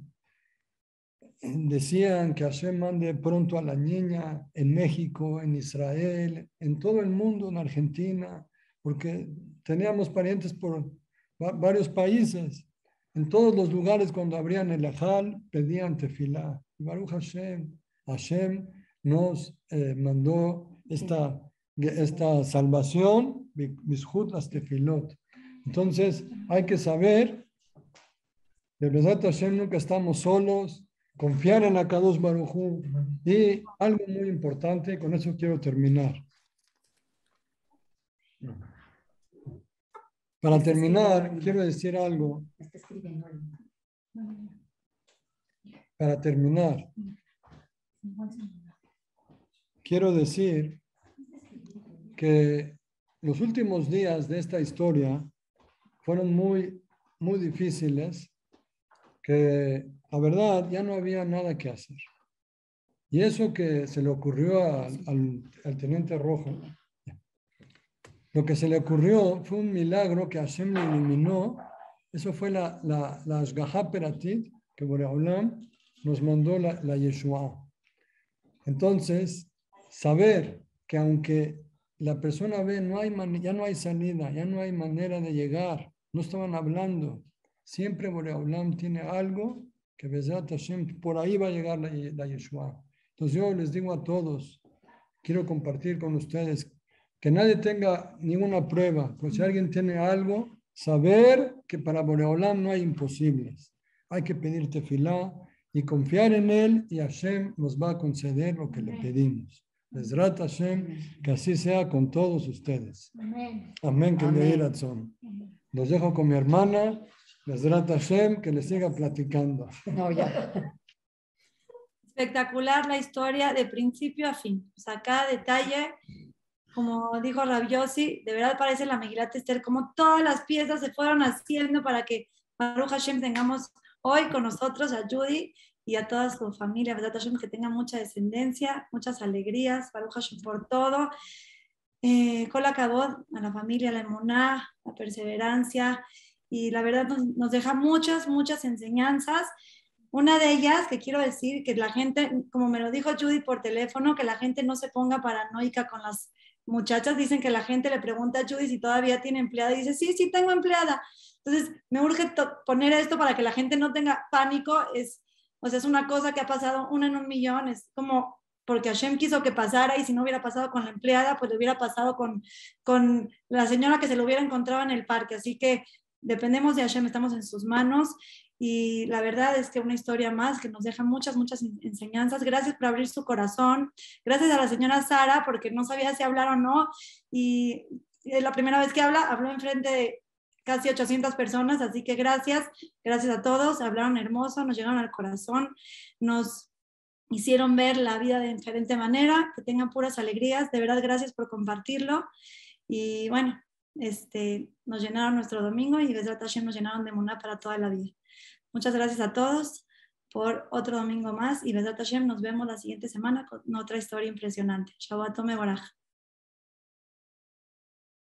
[SPEAKER 5] decían que Hashem mande pronto a la niña en México, en Israel, en todo el mundo, en Argentina, porque teníamos parientes por va- varios países. En todos los lugares cuando abrían el Ejal, pedían tefilá. Baruch Hashem, Hashem nos eh, mandó esta, esta salvación, Bishut las tefilot. Entonces hay que saber, de verdad Hashem nunca estamos solos, confiar en Akados Barujú y algo muy importante, con eso quiero terminar. Para terminar, quiero decir algo. Para terminar, quiero decir que los últimos días de esta historia fueron muy, muy difíciles, que la verdad ya no había nada que hacer. Y eso que se le ocurrió al, al- teniente rojo, lo que se le ocurrió fue un milagro que Hashem le eliminó. Eso fue la, la, la Ashgaha Peratit, que Boreolam nos mandó la, la Yeshua. Entonces, saber que aunque la persona ve, no hay man- ya no hay salida, ya no hay manera de llegar, no estaban hablando, siempre Boreolam tiene algo que Bezat Hashem, por ahí va a llegar la, la Yeshua. Entonces yo les digo a todos, quiero compartir con ustedes que nadie tenga ninguna prueba, pues si alguien tiene algo, saber que para Boreolam no hay imposibles. Hay que pedir tefilá y confiar en él y Hashem nos va a conceder lo que le pedimos. Bezrat Hashem, que así sea con todos ustedes. Amén, que le diga razón. Los dejo con mi hermana, Bezrat Hashem, que le siga platicando.
[SPEAKER 2] No, ya.
[SPEAKER 1] Espectacular la historia de principio a fin. O sea, cada detalle, como dijo Rabiosi, de verdad parece la Megilat Esther, como todas las piezas se fueron haciendo para que Baruch Hashem tengamos hoy con nosotros a Judy y a toda su familia, que tenga mucha descendencia, muchas alegrías, Baruch Hashem por todo. Eh, Kola Kabod, a la familia, la emuná, la perseverancia, y la verdad nos, nos deja muchas, muchas enseñanzas Una de ellas que quiero decir que la gente, como me lo dijo Judy por teléfono, que la gente no se ponga paranoica con las muchachas. Dicen que la gente le pregunta a Judy si todavía tiene empleada y dice, sí, sí, tengo empleada. Entonces, me urge poner esto para que la gente no tenga pánico. Es, o sea, es una cosa que ha pasado una en un millón. Es como porque Hashem quiso que pasara y si no hubiera pasado con la empleada, pues le hubiera pasado con, con la señora que se lo hubiera encontrado en el parque. Así que dependemos de Hashem, estamos en sus manos y la verdad es que una historia más que nos deja muchas, muchas enseñanzas. Gracias por abrir su corazón. Gracias a la señora Sara, porque no sabía si hablar o no. Y es la primera vez que habla, habló enfrente de casi 800 personas, así que gracias, gracias a todos, hablaron hermoso, nos llegaron al corazón, nos hicieron ver la vida de diferente manera, que tengan puras alegrías, de verdad gracias por compartirlo y bueno, este, nos llenaron nuestro domingo y desde Hashem nos llenaron de Muná para toda la vida. Muchas gracias a todos por otro domingo más y Besat Hashem nos vemos la siguiente semana con otra historia impresionante. Shabbat Baraj.